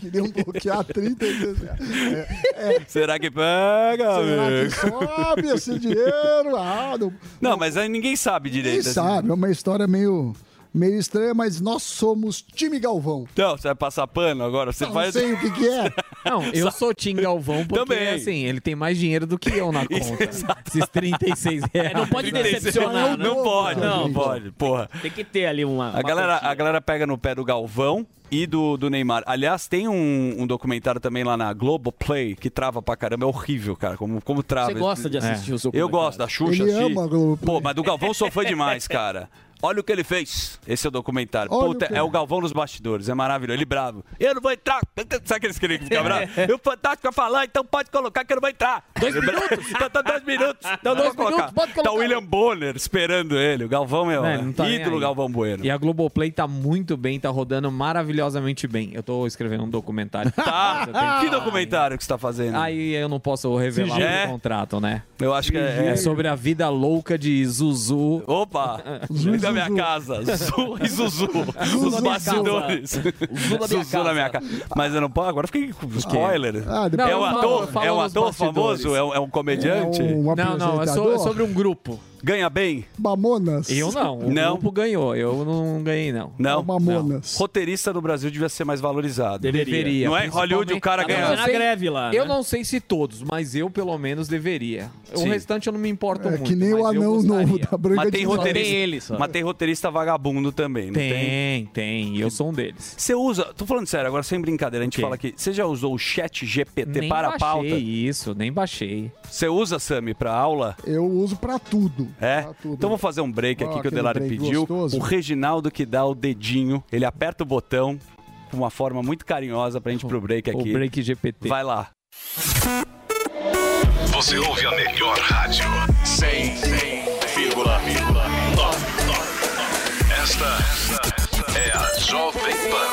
Queriam bloquear 36 reais. Será que pega, Será que sobe esse dinheiro? Ah, não, Não, mas aí ninguém sabe direito. Quem assim. sabe, é uma história meio, meio estranha, mas nós somos time Galvão. Não, você vai passar pano agora? Você Não faz. sei o que, que é. Não, eu sou Tim Galvão porque, Também. assim, ele tem mais dinheiro do que eu na conta. Esses 36 reais. É, não pode decepcionar, Não, né? pode, não gente. pode, porra. Tem que ter ali uma. A uma galera, a galera pega no pé do Galvão e do, do Neymar. Aliás, tem um, um documentário também lá na Globoplay que trava pra caramba. É horrível, cara, como, como trava. Você gosta de assistir o seu Eu gosto da Xuxa. Ele assisti. ama a Globoplay. Pô, mas do Galvão sou fã demais, cara. Olha o que ele fez. Esse é o documentário. Olha Puta, o é o Galvão nos bastidores. É maravilhoso. Ele bravo. Eu não vou entrar. Sabe aqueles que ele fica bravo? E o Fantástico vai falar, então pode colocar que eu não vou entrar. Dois minutos? Então tá dois minutos. Então não Dois vou colocar. minutos, Tá colocar. o William Bonner esperando ele. O Galvão é o não tá ídolo. Galvão Bueno. E a Globoplay tá muito bem, tá rodando maravilhosamente bem. Eu tô escrevendo um documentário. Tá. Que documentário que você tá fazendo? Aí eu não posso revelar É? o contrato, né? Eu acho que é- É sobre a vida louca de Zuzu. Opa! Zuzu da minha casa. Zu e Zuzu. Os bastidores. Zuzu da minha casa. Mas eu não posso. Agora fiquei com spoiler. Ah, depois é um ator? É um ator famoso? É um, é um comediante? É um Não, não, é, é sobre um grupo. Ganha bem? Mamonas. Eu não, o Não. grupo ganhou, eu não ganhei não. Não. Mamonas. Roteirista do Brasil devia ser mais valorizado. Deveria. Não é? Em Hollywood o cara principalmente- ganha. Eu não sei- né? Eu não sei se todos, mas eu pelo menos deveria. O Sim. restante eu não me importo É muito. que nem o anão novo da Branca Mas tem de roteirista, mas tem roteirista vagabundo também, não tem? Tem, tem. Eu sou um deles. Você usa, tô falando sério, agora sem brincadeira, a gente fala aqui. Você já usou o chat GPT Nem para a baixei pauta? isso, nem baixei. Você usa, Sami, para aula? Eu uso pra tudo. É? Pra tudo. Então vou fazer um break Ó, aqui que o Delari pediu. gostoso. O Reginaldo que dá o dedinho, ele aperta o botão de uma forma muito carinhosa pra gente ir pro break aqui. O break GPT. Vai lá. Você ouve a melhor rádio. 100,9. Esta é a Jovem Pan.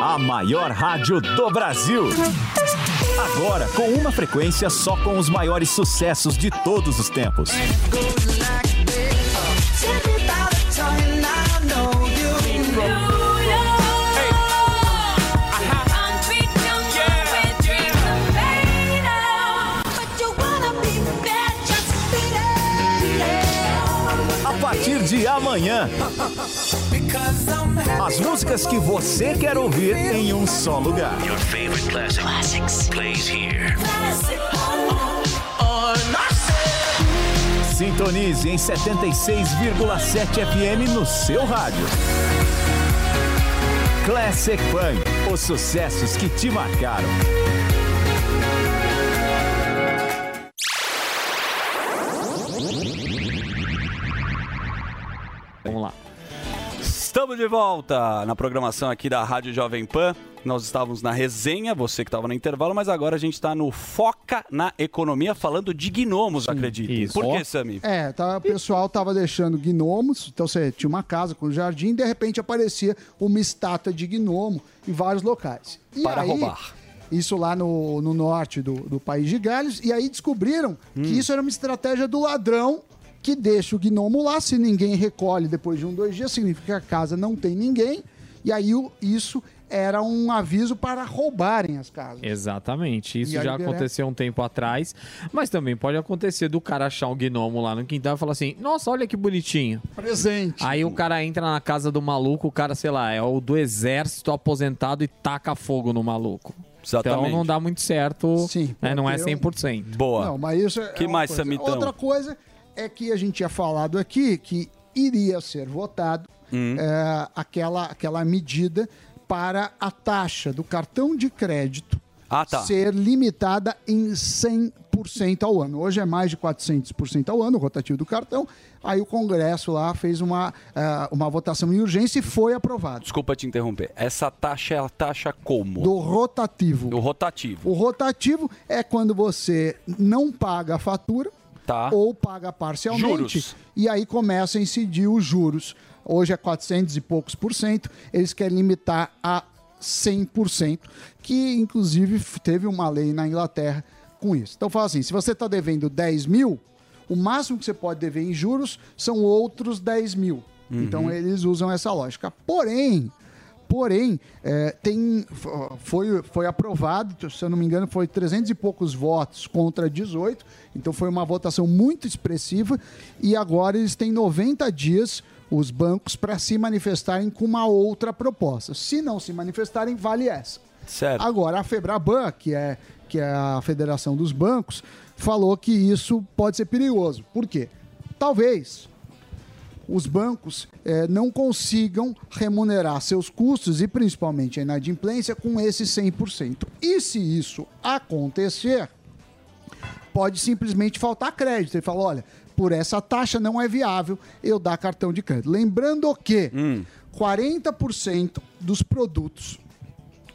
A maior rádio do Brasil. Agora com uma frequência só com os maiores sucessos de todos os tempos. A partir de amanhã, as músicas que você quer ouvir em um só lugar. Your favorite classic plays here. Sintonize em 76,7 FM no seu rádio. Classic Funk, os sucessos que te marcaram. Vamos lá. Estamos de volta na programação aqui da Rádio Jovem Pan. Nós estávamos na resenha, você que estava no intervalo, mas agora a gente está no Foca na Economia, falando de gnomos, acredite. Por que, Sami? É, tá, o pessoal tava deixando gnomos, então você tinha uma casa com jardim, e de repente aparecia uma estátua de gnomo em vários locais. E Para aí, roubar. Isso lá no, no norte do, do país de Gales, e aí descobriram Hum. que isso era uma estratégia do ladrão que deixa o gnomo lá, se ninguém recolhe depois de um, dois dias, significa que a casa não tem ninguém, e aí isso era um aviso para roubarem as casas. Exatamente. Isso já aconteceu um tempo atrás. Mas também pode acontecer do cara achar um gnomo lá no quintal e falar assim: Nossa, olha que bonitinho. Presente. Aí o cara entra na casa do maluco, o cara, sei lá, é o do exército aposentado e taca fogo no maluco. Exatamente. Então não dá muito certo. Sim, né? Não é porque eu- 100%. Boa. Não, mas isso é Que mais, coisa. Samitão? Outra coisa é que a gente tinha falado aqui que iria ser votado Hum. é, aquela, aquela medida para a taxa do cartão de crédito Ah, tá. ser limitada em 100% ao ano. Hoje é mais de 400% ao ano, o rotativo do cartão. Aí o Congresso lá fez uma, é, uma votação em urgência e foi aprovado. Desculpa te interromper. Essa taxa é a taxa como? Do rotativo. Do rotativo. O rotativo é quando você não paga a fatura Tá. ou paga parcialmente Juros. e aí começa a incidir os juros. Hoje é 400 e poucos por cento, eles querem limitar a 100%, que inclusive teve uma lei na Inglaterra com isso. Então fala assim, se você está devendo 10 mil, o máximo que você pode dever em juros são outros 10 mil. Uhum. Então eles usam essa lógica. Porém, Porém, é, tem, foi, foi aprovado, se eu não me engano, foi 300 e poucos votos contra 18, então foi uma votação muito expressiva e agora eles têm 90 dias, os bancos, para se manifestarem com uma outra proposta. Se não se manifestarem, vale essa. Certo. Agora, a Febraban, que é, que é a Federação dos Bancos, falou que isso pode ser perigoso. Por quê? Talvez os bancos eh, não consigam remunerar seus custos e principalmente a inadimplência com esse 100%. E se isso acontecer, pode simplesmente faltar crédito. Ele fala, olha, por essa taxa não é viável eu dar cartão de crédito. Lembrando que 40% dos produtos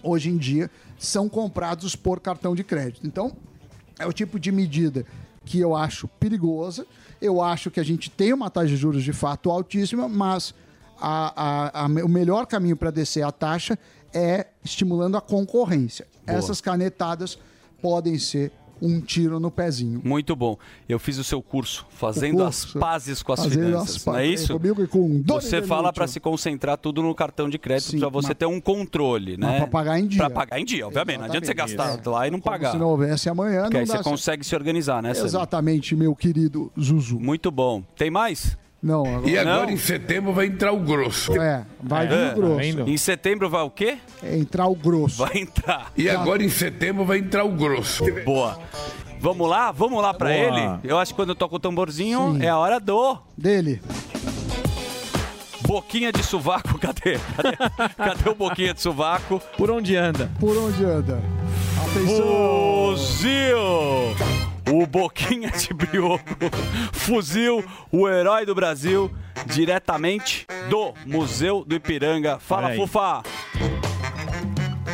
hoje em dia são comprados por cartão de crédito. Então, é o tipo de medida que eu acho perigosa. Eu acho que a gente tem uma taxa de juros de fato altíssima, mas a- a- a- o melhor caminho para descer a taxa é estimulando a concorrência. Boa. Essas canetadas podem ser um tiro no pezinho. Muito bom. Eu fiz o seu curso, Fazendo O as curso. Pazes com as Fazendo Finanças. as não é isso? comigo e com Você fala para se concentrar tudo no cartão de crédito, para você ter um controle, né? pra pagar em dia. Para pagar em dia, obviamente. Não adianta você Exatamente. gastar lá e não Como pagar. se não houvesse amanhã, Porque não aí você certo. consegue se organizar, né? Exatamente, meu querido Zuzu. Muito bom. Tem mais? Não, agora... E agora Não? em setembro vai entrar o grosso. É, vai vir É. o grosso. Em setembro vai o quê? É entrar o grosso. Vai entrar. E agora em setembro vai entrar o grosso. Boa. Vamos lá? Vamos lá pra Boa. ele? Eu acho que quando eu toco o tamborzinho é a hora do... Dele. Boquinha de sovaco, cadê? Cadê, cadê o boquinha de sovaco? Por onde anda? Por onde anda? Atenção! Fuzil! O Boquinha de Brioco. Fuzil, o herói do Brasil, diretamente do Museu do Ipiranga. Fala, Olha aí. Fufa!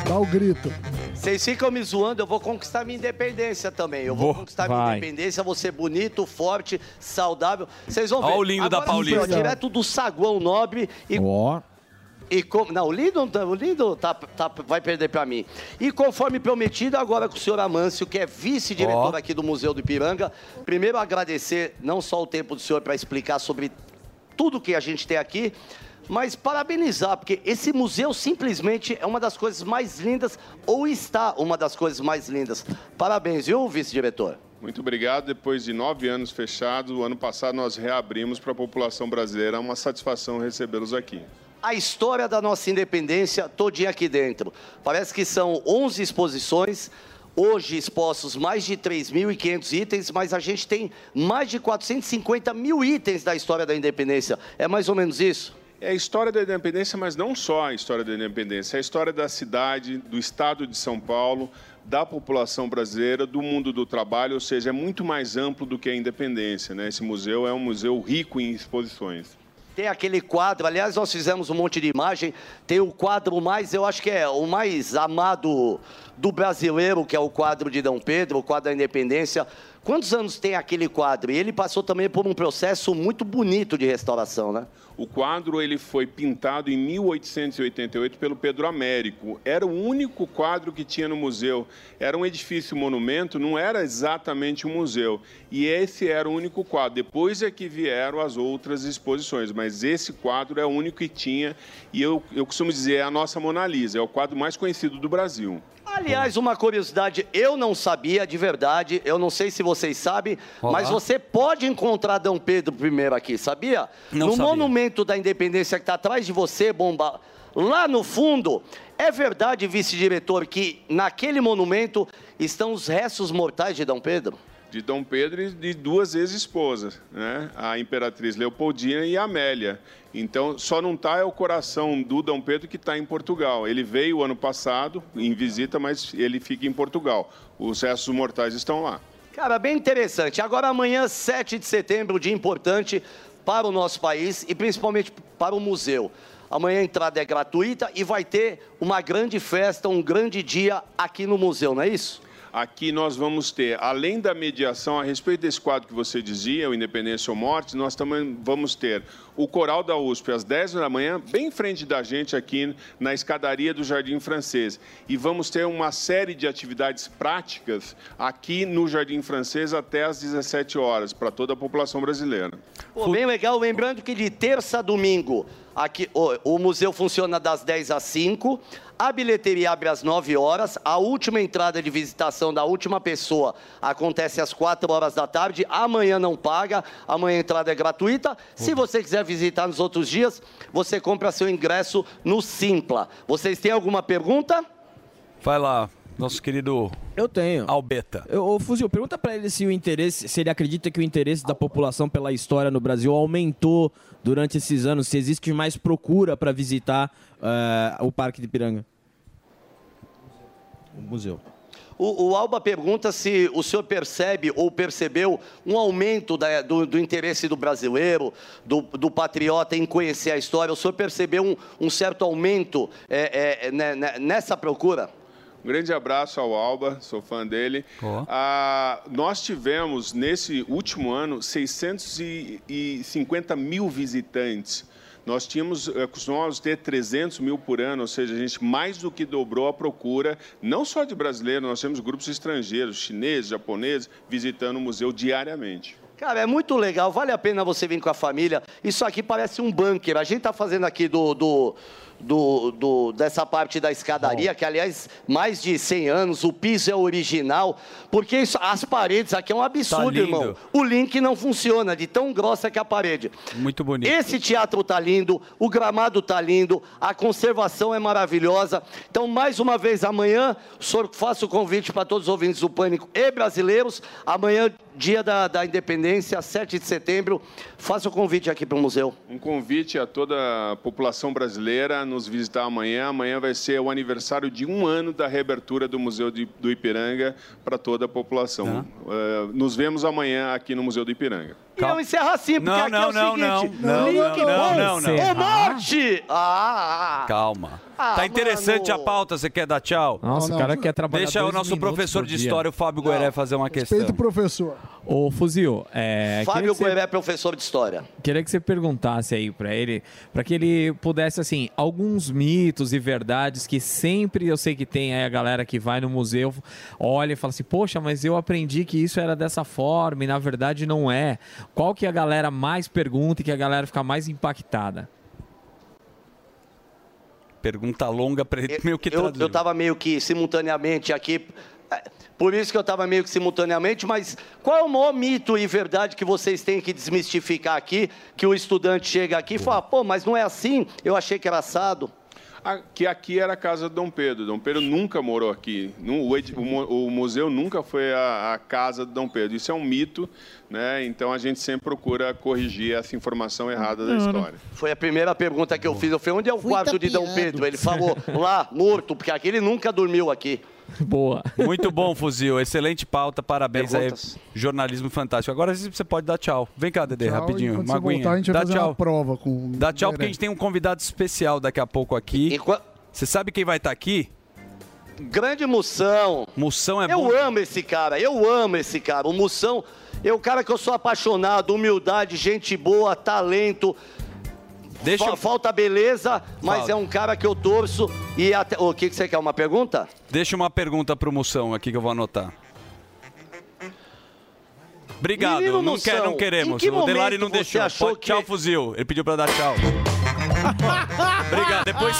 Dá o grito. Vocês ficam me zoando, eu vou conquistar minha independência também. Eu vou, Vou. conquistar minha Vai. independência, vou ser bonito, forte, saudável. Vocês vão ver. Ó o lindo da Agora, Paulista. ó, Direto do saguão nobre e Ó. E com- não, o lindo, tá- o lindo tá, tá- vai perder pra mim. E conforme prometido, agora com o senhor Amâncio, que é vice-diretor Ó. aqui do Museu do Ipiranga, primeiro agradecer não só o tempo do senhor para explicar sobre tudo que a gente tem aqui, mas parabenizar, porque esse museu simplesmente é uma das coisas mais lindas, ou está uma das coisas mais lindas. Parabéns, viu, vice-diretor? Muito obrigado. Depois de nove anos fechados, o ano passado nós reabrimos para a população brasileira. É uma satisfação recebê-los aqui. A história da nossa independência todinha aqui dentro. Parece que são 11 exposições, hoje expostos mais de 3.500 itens, mas a gente tem mais de 450 mil itens da história da independência. É mais ou menos isso? É a história da independência, mas não só a história da independência, é a história da cidade, do estado de São Paulo, da população brasileira, do mundo do trabalho, ou seja, é muito mais amplo do que a independência. Né? Esse museu é um museu rico em exposições. Tem aquele quadro, aliás, nós fizemos um monte de imagem. Tem o quadro mais, eu acho que é o mais amado do brasileiro, que é o quadro de Dom Pedro, o quadro da independência. Quantos anos tem aquele quadro? E ele passou também por um processo muito bonito de restauração, né? O quadro ele foi pintado em 1888 pelo Pedro Américo. Era o único quadro que tinha no museu. Era um edifício monumento, não era exatamente um museu. E esse era o único quadro. Depois é que vieram as outras exposições, mas esse quadro é o único que tinha. E eu, eu costumo dizer, é a nossa Mona Lisa, é o quadro mais conhecido do Brasil. Aliás, uma curiosidade, eu não sabia de verdade, eu não sei se vocês sabem, Olá. mas você pode encontrar Dom Pedro I aqui, sabia? Não no sabia. monumento da independência que está atrás de você, bomba, lá no fundo, é verdade, vice-diretor, que naquele monumento estão os restos mortais de Dom Pedro? de Dom Pedro e de duas ex-esposas, né? A imperatriz Leopoldina e a Amélia. Então, só não está é o coração do Dom Pedro que está em Portugal. Ele veio ano passado em visita, mas ele fica em Portugal. Os restos mortais estão lá. Cara, bem interessante. Agora, amanhã, 7 de setembro, dia importante para o nosso país e principalmente para o museu. Amanhã a entrada é gratuita e vai ter uma grande festa, um grande dia aqui no museu, não é isso? Aqui nós vamos ter, além da mediação a respeito desse quadro que você dizia, o Independência ou Morte, nós também vamos ter o Coral da USP às 10 da manhã, bem em frente da gente aqui na escadaria do Jardim Francês. E vamos ter uma série de atividades práticas aqui no Jardim Francês até às 17 horas, para toda a população brasileira. Pô, bem legal, lembrando que de terça a domingo aqui o, o museu funciona das 10 às 5. A bilheteria abre às 9 horas. A última entrada de visitação da última pessoa acontece às 4 horas da tarde. Amanhã não paga, amanhã a entrada é gratuita. Se você quiser visitar nos outros dias, você compra seu ingresso no Simpla. Vocês têm alguma pergunta? Vai lá, nosso querido Eu tenho. Albeta. Eu, ô, Fuzil, pergunta pra ele se o interesse, se ele acredita que o interesse da população pela história no Brasil aumentou durante esses anos, se existe mais procura para visitar eh, o Parque de Piranga. O museu. O, o Alba pergunta se o senhor percebe ou percebeu um aumento da- do, do interesse do brasileiro, do, do patriota em conhecer a história. O senhor percebeu um, um certo aumento é, é, né, né, nessa procura? Um grande abraço ao Alba, sou fã dele. Ah, nós tivemos, nesse último ano, 650 mil visitantes. Nós tínhamos, eh, costumávamos ter 300 mil por ano, ou seja, a gente mais do que dobrou a procura, não só de brasileiros, nós temos grupos estrangeiros, chineses, japoneses, visitando o museu diariamente. Cara, é muito legal, vale a pena você vir com a família. Isso aqui parece um bunker. A gente está fazendo aqui do, do, do- do- dessa parte da escadaria, que aliás, mais de 100 anos, o piso é original, porque isso- as paredes aqui é um absurdo, lindo. irmão. O link não funciona, de tão grossa que é a parede. Muito bonito. Esse teatro tá lindo, o gramado tá lindo, a conservação é maravilhosa. Então, mais uma vez, amanhã, o senhor faça o convite para todos os ouvintes do Pânico e brasileiros. Amanhã, dia da, da independência, 7 de setembro, faça o convite aqui para o museu. Um convite a toda a população brasileira a nos visitar amanhã. Amanhã vai ser o aniversário de um ano da reabertura do Museu de- do Ipiranga para toda a população. Eh, nos vemos amanhã aqui no Museu do Ipiranga. E não encerra assim, porque Não, aqui não, é o não, seguinte... não, não, link não, não, não, não. Ô, morte! Ah, ah, Calma. Ah, tá interessante mano. a pauta, você quer dar tchau? Nossa, o cara quer trabalhar Deixa o nosso professor por de dia. história, o Fábio Gueré, fazer uma questão. Respeito o professor. Ô, Fuzil, é, Fábio que você- Gueré, professor de história. Queria que você perguntasse aí pra ele, pra que ele pudesse, assim, alguns mitos e verdades que sempre eu sei que tem aí a galera que vai no museu, olha e fala assim, poxa, mas eu aprendi que isso era dessa forma e na verdade não é. Qual que a galera mais pergunta e que a galera fica mais impactada? Pergunta longa pra ele meio que eu, traduzir. eu tava meio que simultaneamente aqui. Por isso que eu estava meio que simultaneamente, mas qual é o maior mito e verdade que vocês têm que desmistificar aqui? Que o estudante chega aqui e fala, pô, mas não é assim, eu achei que era assado. Que aqui era a casa do Dom Pedro. Dom Pedro nunca morou aqui. O, museu nunca foi a, casa do Dom Pedro. Isso é um mito, né? Então a gente sempre procura corrigir essa informação errada da história. Foi a primeira pergunta que eu fiz. Eu falei, onde é o quarto de Dom tapeado. Pedro? Ele falou, lá, morto, porque aqui ele nunca dormiu aqui. Boa. Muito bom, Fuzil. Excelente pauta. Parabéns Perguntas. aí. Jornalismo fantástico. Agora você pode dar tchau. Vem cá, Dedê, Tchau, rapidinho. quando você Uma aguinha. voltar, a gente vai Dá tchau. prova com Dá tchau, porque a gente tem um convidado especial daqui a pouco aqui. Você sabe quem vai estar aqui? Grande Moção. Moção é eu bom. amo esse cara, eu amo esse cara. O Moção é o cara que eu sou apaixonado, humildade, gente boa, talento. Deixa eu- Falta beleza, mas é um cara que eu torço e até... O que, que você quer, uma pergunta? Deixa uma pergunta pro Moção aqui que eu vou anotar. Obrigado. Menino não, Moção, quer, não queremos. em que o Delari não deixou. Pode- que- Tchau, fuzil. Ele pediu pra dar tchau. Obrigado. Depois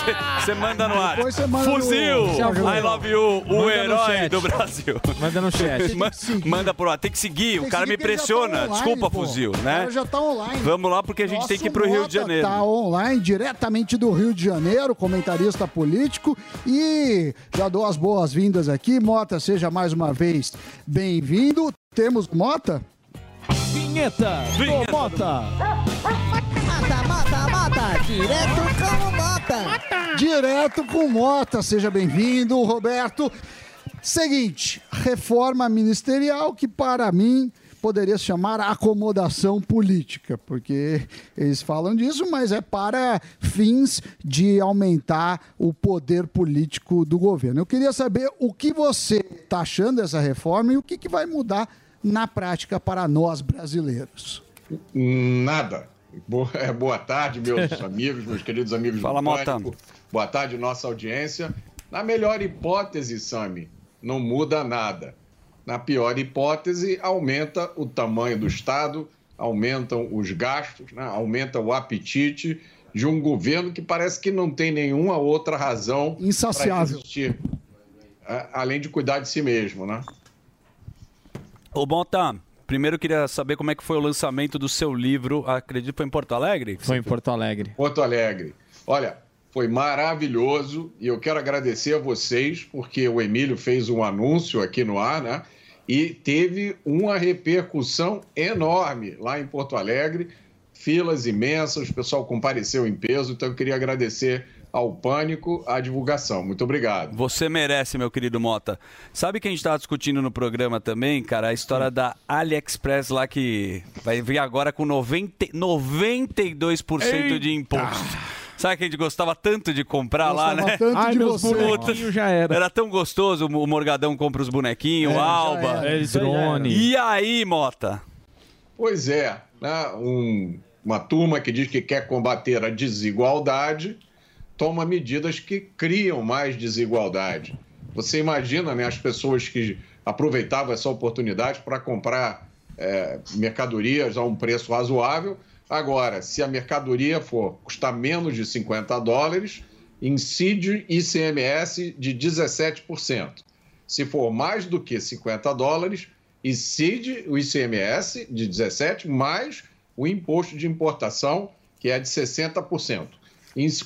você- manda no ar. Depois você manda no- Fuzil! Tchau, I love you, o Manda no herói do Brasil. Manda no chat. Ma- Manda por lá. Tem que seguir. Tem o cara seguir me tá pressiona. online, Desculpa, pô. fuzil, né? já tá online. Vamos lá porque a gente tem que ir pro Nosso Rio de Janeiro. Tá online, diretamente do Rio de Janeiro, comentarista político. E já dou as boas-vindas aqui. Mota, seja mais uma vez bem-vindo. Temos Mota? Vinheta, Vinheta do Mota. Mata, direto com o Mota. Direto com Mota, seja bem-vindo, Roberto. Seguinte, reforma ministerial que para mim poderia se chamar acomodação política, porque eles falam disso, mas é para fins de aumentar o poder político do governo. Eu queria saber o que você está achando dessa reforma e o que, que vai mudar na prática para nós brasileiros. Nada. Boa, é, boa tarde, meus amigos, meus queridos amigos Fala, do. Pânico. Boa tarde, nossa audiência. Na melhor hipótese, Sami, não muda nada. Na pior hipótese, aumenta o tamanho do Estado, aumentam os gastos, né? aumenta o apetite de um governo que parece que não tem nenhuma outra razão para Insaciável. existir, é, além de cuidar de si mesmo, né? Ô, Mota, primeiro eu queria saber como é que foi o lançamento do seu livro. Acredito que foi em Porto Alegre? Foi em Porto Alegre. Porto Alegre. Olha, foi maravilhoso e eu quero agradecer a vocês, porque o Emílio fez um anúncio aqui no ar, né? E teve uma repercussão enorme lá em Porto Alegre, filas imensas, o pessoal compareceu em peso, então eu queria agradecer ao Pânico a divulgação. Muito obrigado. Você merece, meu querido Mota. Sabe que a gente estava discutindo no programa também, cara, a história da AliExpress lá que vai vir agora com 90, 92% de imposto. Sabe que a gente gostava tanto de comprar lá, Gostava né? tanto Ai, de meus você. bonequinhos já era. Era tão gostoso, o Morgadão compra os bonequinhos, É, Alba. É, drone. E aí, Mota? Pois é, né? Um- uma turma que diz que quer combater a desigualdade toma medidas que criam mais desigualdade. Você imagina né, as pessoas que aproveitavam essa oportunidade para comprar é, mercadorias a um preço razoável. Agora, se a mercadoria for custar menos de 50 dólares, incide ICMS de 17%. Se for mais do que 50 dólares, incide o ICMS de 17% mais o imposto de importação, que é de 60%.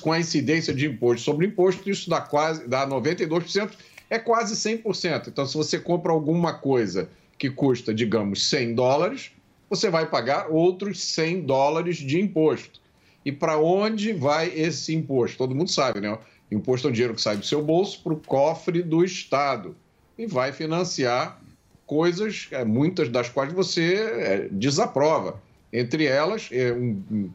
Com a incidência de imposto sobre imposto, isso dá quase dá 92%, é quase 100%. Então, se você compra alguma coisa que custa, digamos, 100 dólares, você vai pagar outros 100 dólares de imposto. E para onde vai esse imposto? Todo mundo sabe, né? Imposto é o dinheiro que sai do seu bolso para o cofre do Estado e vai financiar coisas, é, muitas das quais você é, desaprova. Entre elas, é um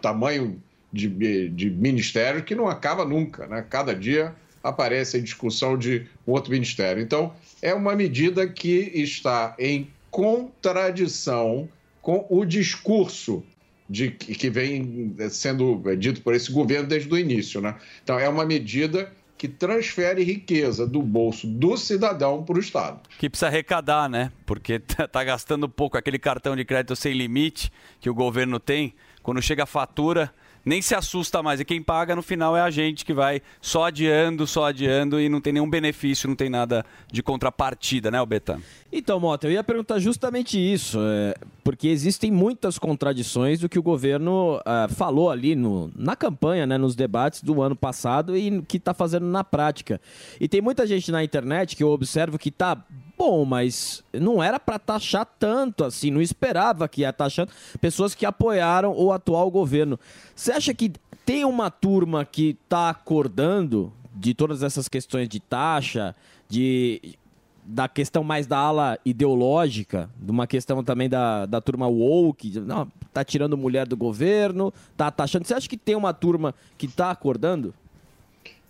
tamanho de, de ministério que não acaba nunca, né? Cada dia aparece a discussão de outro ministério. Então, é uma medida que está em contradição com o discurso de que vem sendo dito por esse governo desde o início, né? Então, é uma medida que transfere riqueza do bolso do cidadão para o Estado. Que precisa arrecadar, né? Porque tá tá gastando pouco. Aquele cartão de crédito sem limite que o governo tem, quando chega a fatura, nem se assusta mais. E quem paga no final é a gente que vai só adiando, só adiando e não tem nenhum benefício, não tem nada de contrapartida, né, Betano? Então, Mota, eu ia perguntar justamente isso, é, porque existem muitas contradições do que o governo ah, falou ali no, na campanha, né, nos debates do ano passado e que está fazendo na prática. E tem muita gente na internet que eu observo que tá bom, mas não era para taxar tanto assim, não esperava que ia taxando pessoas que apoiaram o atual governo. Você acha que tem uma turma que está acordando de todas essas questões de taxa, de da questão mais da ala ideológica, de uma questão também da, da turma woke, não, tá tirando mulher do governo, tá taxando. Você acha que tem uma turma que tá acordando?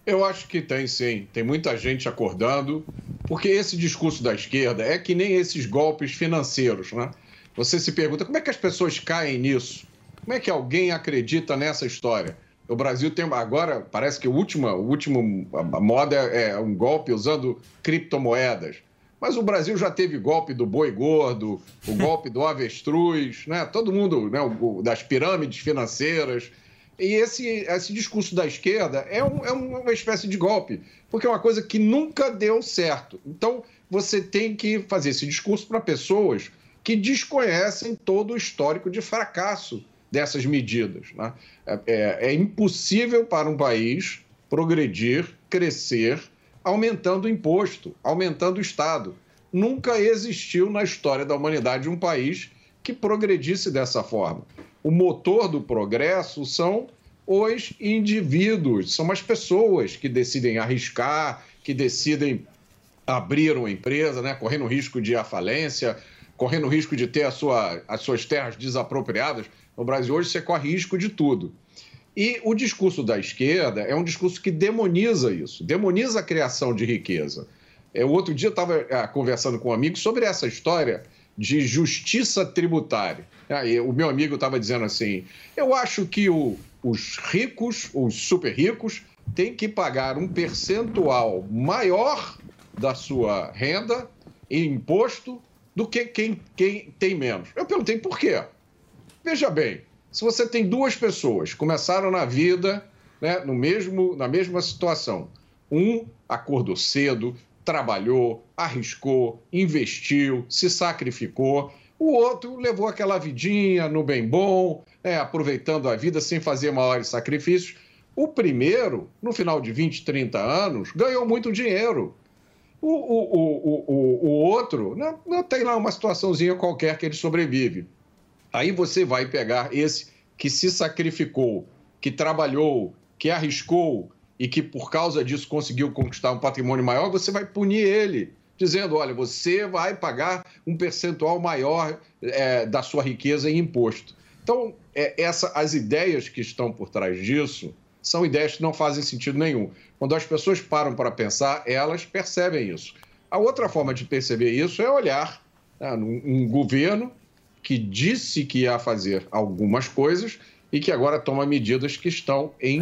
Eu acho que tem sim. Tem muita gente acordando, porque esse discurso da esquerda é que nem esses golpes financeiros, né? Você se pergunta como é que as pessoas caem nisso? Como é que alguém acredita nessa história? O Brasil tem agora, parece que o último, o último a moda é é um golpe usando criptomoedas. Mas o Brasil já teve golpe do boi gordo, o golpe do avestruz, né? Todo mundo, né? o- o- das pirâmides financeiras. E esse, esse discurso da esquerda é, um- é uma espécie de golpe, porque é uma coisa que nunca deu certo. Então, você tem que fazer esse discurso para pessoas que desconhecem todo o histórico de fracasso dessas medidas. né? É, é- é impossível para um país progredir, crescer, aumentando o imposto, aumentando o Estado. Nunca existiu na história da humanidade um país que progredisse dessa forma. O motor do progresso são os indivíduos, são as pessoas que decidem arriscar, que decidem abrir uma empresa, né, correndo o risco de falência, correndo o risco de ter sua, as suas terras desapropriadas. No Brasil hoje você corre risco de tudo. E o discurso da esquerda é um discurso que demoniza isso, demoniza a criação de riqueza. É, o outro dia eu estava conversando com um amigo sobre essa história de justiça tributária. Aí, o meu amigo estava dizendo assim: eu acho que o- os ricos, os super ricos, têm que pagar um percentual maior da sua renda em imposto do que quem, quem tem menos. Eu perguntei por quê. Veja bem, se você tem duas pessoas começaram na vida né, no mesmo, na mesma situação, um acordou cedo, trabalhou, arriscou, investiu, se sacrificou, o outro levou aquela vidinha no bem bom, né, aproveitando a vida sem fazer maiores sacrifícios. O primeiro, no final de 20, 30 anos, ganhou muito dinheiro. O, o, o, o, o, outro, não, não tem lá uma situaçãozinha qualquer que ele sobrevive. Aí você vai pegar esse que se sacrificou, que trabalhou, que arriscou e que por causa disso conseguiu conquistar um patrimônio maior, você vai punir ele, dizendo: olha, você vai pagar um percentual maior é, da sua riqueza em imposto. Então, é, essa, as ideias que estão por trás disso são ideias que não fazem sentido nenhum. Quando as pessoas param para pensar, elas percebem isso. A outra forma de perceber isso é olhar né, um, governo que disse que ia fazer algumas coisas e que agora toma medidas que estão em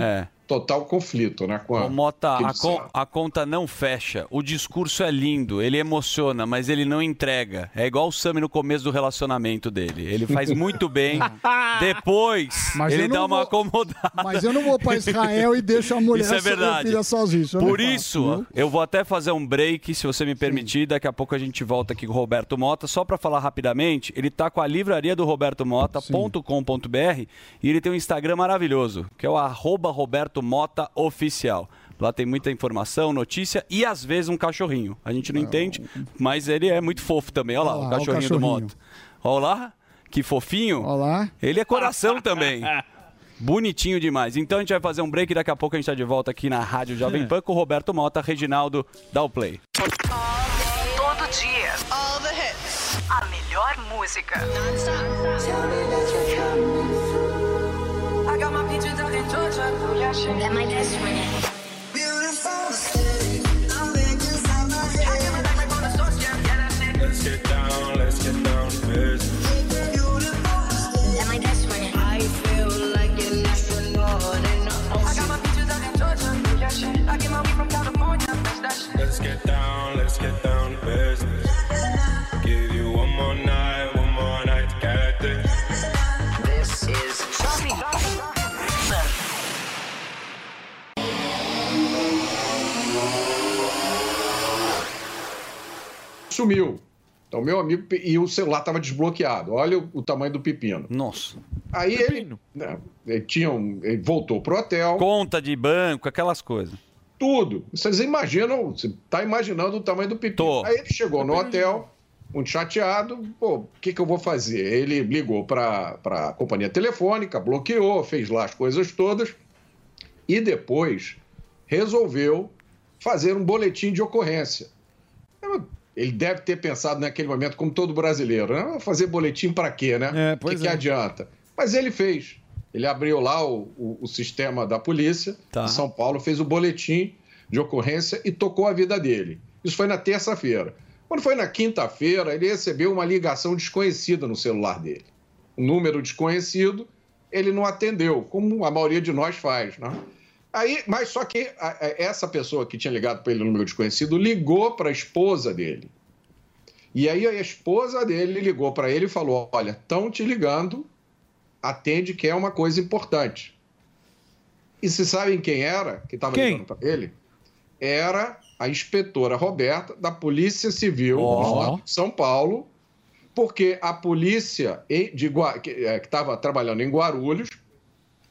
total conflito né, com a, Ô, Mota, a, con- a conta não fecha. O discurso é lindo, ele emociona, mas ele não entrega. É igual o Sami no começo do relacionamento dele. Ele faz muito bem. Depois, Mas ele dá não uma vou- acomodada. Mas eu não vou pra Israel e deixo a mulher Isso é verdade. filha sozinha. isso não Por isso, eu vou até fazer um break, se você me permitir. Daqui a pouco a gente volta aqui com o Roberto Mota. Só para falar rapidamente, ele tá com a livraria do Roberto Mota.com.br e ele tem um Instagram maravilhoso, que é o arroba Roberto Mota Oficial. Lá tem muita informação, notícia e às vezes um cachorrinho. A gente não entende, mas ele é muito fofo também. Olha lá, Olha o lá, o cachorrinho do cachorrinho. Mota. Olha lá, que fofinho. Olha lá. Ele é coração também. Bonitinho demais. Então a gente vai fazer um break e daqui a pouco a gente tá de volta aqui na Rádio Jovem Pan com o Roberto Mota, Reginaldo, dá o play. Todo dia. All the hits. A melhor música. Let my best win. Sumiu. Então, meu amigo, e o celular estava desbloqueado. Olha o, o tamanho do pepino. Nossa. Aí ele, né, ele, tinha um- ele voltou pro hotel. Conta de banco, aquelas coisas. Tudo. Vocês imaginam, você tá imaginando o tamanho do pepino. Aí ele chegou no hotel, muito chateado, pô, o que, que eu vou fazer? Ele ligou para a companhia telefônica, bloqueou, fez lá as coisas todas e depois resolveu fazer um boletim de ocorrência. Ele deve ter pensado naquele momento, como todo brasileiro, né? Fazer boletim para quê, né? É, O que, pois que é. adianta? Mas ele fez. Ele abriu lá o, o- o sistema da polícia Tá. de São Paulo, fez o boletim de ocorrência e tocou a vida dele. Isso foi na terça-feira. Quando foi na quinta-feira, ele recebeu uma ligação desconhecida no celular dele. Um número desconhecido, ele não atendeu, como a maioria de nós faz, né? Aí, mas só que essa pessoa que tinha ligado para ele no número desconhecido ligou para a esposa dele. E aí a esposa dele ligou para ele e falou: Olha, estão te ligando, atende que é uma coisa importante. E se sabem quem era que estava ligando para ele? Era a inspetora Roberta da Polícia Civil. Estado de São Paulo, porque a polícia de Gua- que estava trabalhando em Guarulhos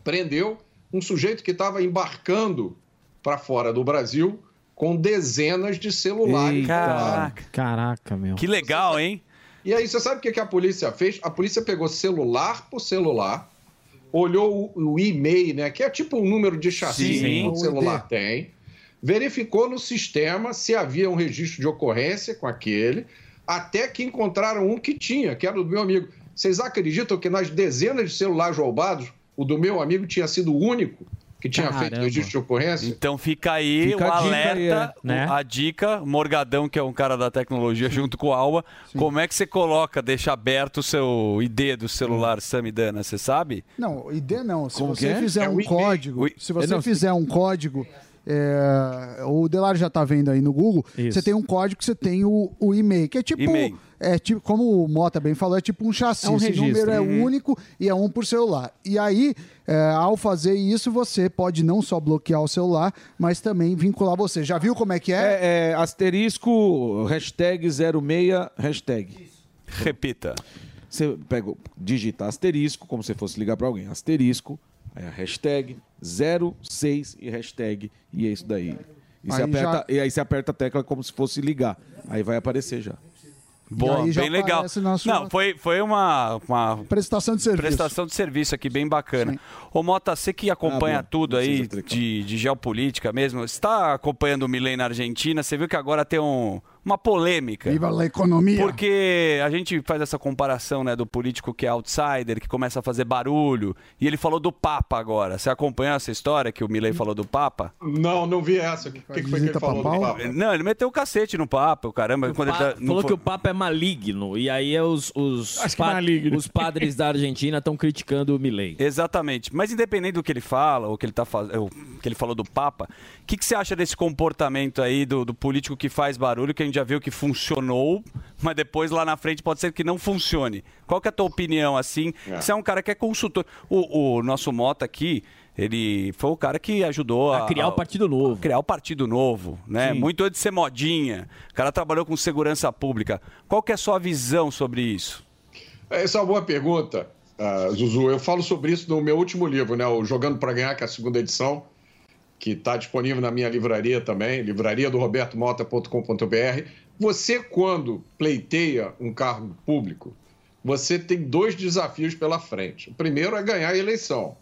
prendeu um sujeito que estava embarcando para fora do Brasil com dezenas de celulares. Caraca. Caraca, meu. Que legal, hein? E aí, você sabe o que que a polícia fez? A polícia pegou celular por celular, olhou o, o e-mail, né? Que é tipo um número de chassi Sim. que o celular tem, verificou no sistema se havia um registro de ocorrência com aquele, até que encontraram um que tinha, que era do meu amigo. Vocês acreditam que nas dezenas de celulares roubados, o do meu amigo tinha sido o único que tinha feito Caramba. registro de ocorrência? Então fica aí Fica o a dica alerta, aí, é. o- Né? a dica, Morgadão, que é um cara da tecnologia, junto com o Alba, como é que você coloca, deixa aberto o seu ID do celular Samidana, você sabe? Não, ID não. Se Como você que é? fizer É o um código, O- se você Não, fizer um código, é, o Delar já tá vendo aí no Google, Isso. você tem um código que você tem o, o e-mail, que é tipo, E-mail. É tipo, como o Mota bem falou, é tipo um chassi. É um Esse número é Uhum. único e é um por celular. E aí, é, ao fazer isso, você pode não só bloquear o celular, mas também vincular você. Já viu como é que é? É, é, asterisco, hashtag 06, hashtag. Repita. Você pega, digita asterisco, como se fosse ligar para alguém. Asterisco, Aí a hashtag 06 e hashtag e é isso daí. E, você Aí aperta, já- e aí você aperta a tecla como se fosse ligar. Aí vai aparecer já. Boa, aí já bem legal. Não, foi, foi uma, uma Prestação de serviço. prestação de serviço aqui bem bacana. Ô Mota, você que acompanha Ah, tudo aí de, de geopolítica mesmo, está acompanhando o Milei na Argentina, você viu que agora tem um, uma polêmica. Viva a economia. Porque a gente faz essa comparação né, do político que é outsider, que começa a fazer barulho, e ele falou do Papa agora. Você acompanhou essa história que o Milei falou do Papa? Não, não vi essa. O que, que foi que ele falou do Papa? Não, ele meteu o cacete no Papa, o caramba. quando ele tá- falou foi- que o Papa é maligno. E aí é os, os, pa- maligno. os padres da Argentina estão criticando o Milley. Exatamente. Mas independente do que ele fala, ou que ele, tá faz... ou que ele falou do Papa, o que, que você acha desse comportamento aí do, do político que faz barulho, que a gente já viu que funcionou, mas depois lá na frente pode ser que não funcione? Qual que é a tua opinião, assim? Você é um cara que é consultor. O, o nosso Mota aqui, ele foi o cara que ajudou a... A criar o Partido Novo. Criar o Partido Novo, né? Sim. Muito antes de ser modinha. O cara trabalhou com segurança pública. Qual que é a sua visão sobre isso? Essa é uma boa pergunta, ah, Zuzu. Eu falo sobre isso no meu último livro, né? O Jogando para Ganhar, que é a segunda edição, que está disponível na minha livraria também, livraria do robertomota.com.br. Você, quando pleiteia um cargo público, você tem dois desafios pela frente. O primeiro é ganhar a eleição.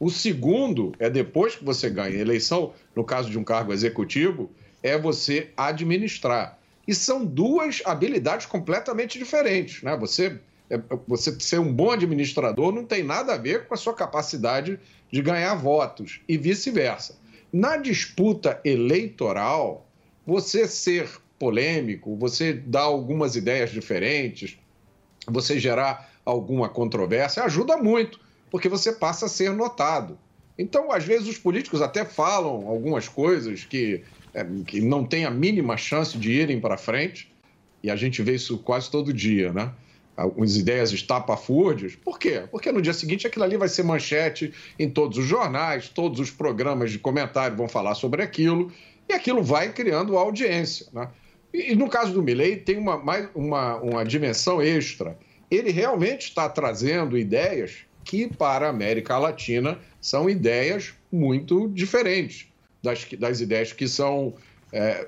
O segundo é depois que você ganha a eleição, no caso de um cargo executivo, é você administrar. E são duas habilidades completamente diferentes. Né? Você, é- você ser um bom administrador não tem nada a ver com a sua capacidade de ganhar votos e vice-versa. Na disputa eleitoral, você ser polêmico, você dar algumas ideias diferentes, você gerar alguma controvérsia, ajuda muito, porque você passa a ser notado. Então, às vezes, os políticos até falam algumas coisas que, é, que não têm a mínima chance de irem para frente, e a gente vê isso quase todo dia, né? Algumas ideias estapafúrdias. Por quê? Porque no dia seguinte aquilo ali vai ser manchete em todos os jornais, todos os programas de comentário vão falar sobre aquilo, e aquilo vai criando audiência, né? E, no caso do Milley tem uma, mais, uma, uma dimensão extra. Ele realmente está trazendo ideias que, para a América Latina, são ideias muito diferentes das, das ideias que são é,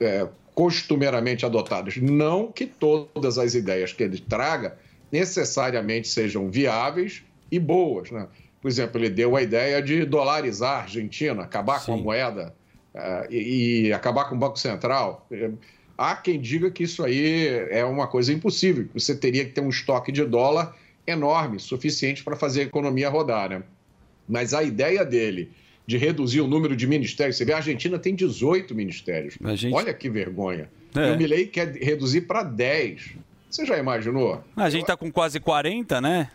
é, costumeiramente adotadas. Não que todas as ideias que ele traga necessariamente sejam viáveis e boas. Né? Por exemplo, ele deu a ideia de dolarizar a Argentina, acabar com a moeda eh, e, e acabar com o Banco Central. Há quem diga que isso aí é uma coisa impossível, que você teria que ter um estoque de dólar enorme, suficiente para fazer a economia rodar. Né? Mas a ideia dele de reduzir o número de ministérios, você vê, a Argentina tem 18 ministérios. gente- Olha que vergonha. É. E o Milei quer reduzir para 10. Você já imaginou? A gente tá com quase 40, né?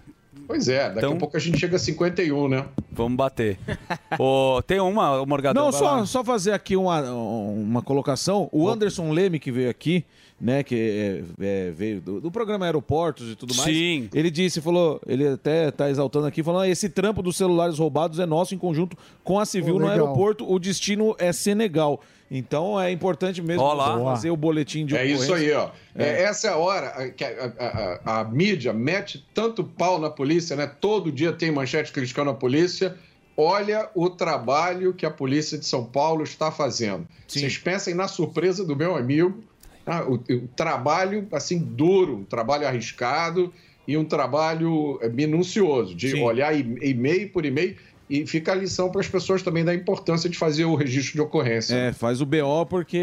Pois é, daqui Então- a pouco a gente chega a 51, né? Vamos bater. Ô, tem uma, Morgadão. Não, só, lá. só fazer aqui uma, uma colocação. O Anderson Leme, que veio aqui, né, que é, é, veio do, do programa Aeroportos e tudo mais. Sim. Ele disse, falou, ele até tá exaltando aqui, falando, "Ah, esse trampo dos celulares roubados é nosso em conjunto com a Civil Pô, no aeroporto. O destino é Senegal. Então é importante mesmo Ó lá. você fazer o boletim de É isso aí, ó. É, É. essa é a hora que a, a- a- a mídia mete tanto pau na polícia, né? Todo dia tem manchete criticando a polícia. Olha o trabalho que a polícia de São Paulo está fazendo. Vocês pensem na surpresa do meu amigo, tá? o, o trabalho assim duro, um trabalho arriscado e um trabalho eh, minucioso de Sim. olhar e-mail por e-mail. E fica a lição para as pessoas também da importância de fazer o registro de ocorrência. É, faz o BO porque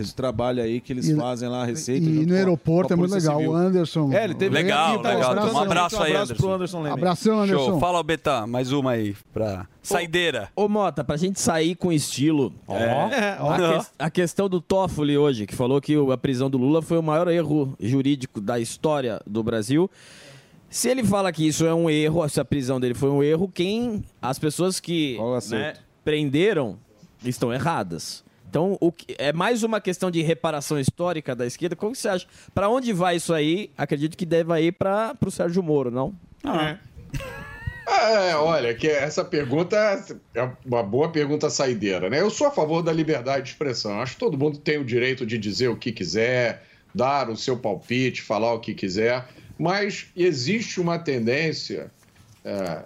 esse trabalho aí que eles E- fazem lá, a receita. E no aeroporto é muito legal. Civil. O Anderson. É, ele teve Legal, aqui, pô, legal. abraço, Um abraço aí, um abraço Anderson. pro Anderson Leme. Abração, Anderson. Show. Fala, Betão, mais uma aí pra saideira. Ô, Mota, pra gente sair com estilo. É, ó. a, que- a questão do Toffoli hoje, que falou que a prisão do Lula foi o maior erro jurídico da história do Brasil. Se ele fala que isso é um erro, se a prisão dele foi um erro, quem. As pessoas que né, prenderam estão erradas. Então, o que- é mais uma questão de reparação histórica da esquerda. Como que você acha? Pra onde vai isso aí? Acredito que deva ir para o Sérgio Moro, não? É, olha, que essa pergunta é uma boa pergunta saideira, né? Eu sou a favor da liberdade de expressão. Acho que todo mundo tem o direito de dizer o que quiser, dar o seu palpite, falar o que quiser, mas existe uma tendência é,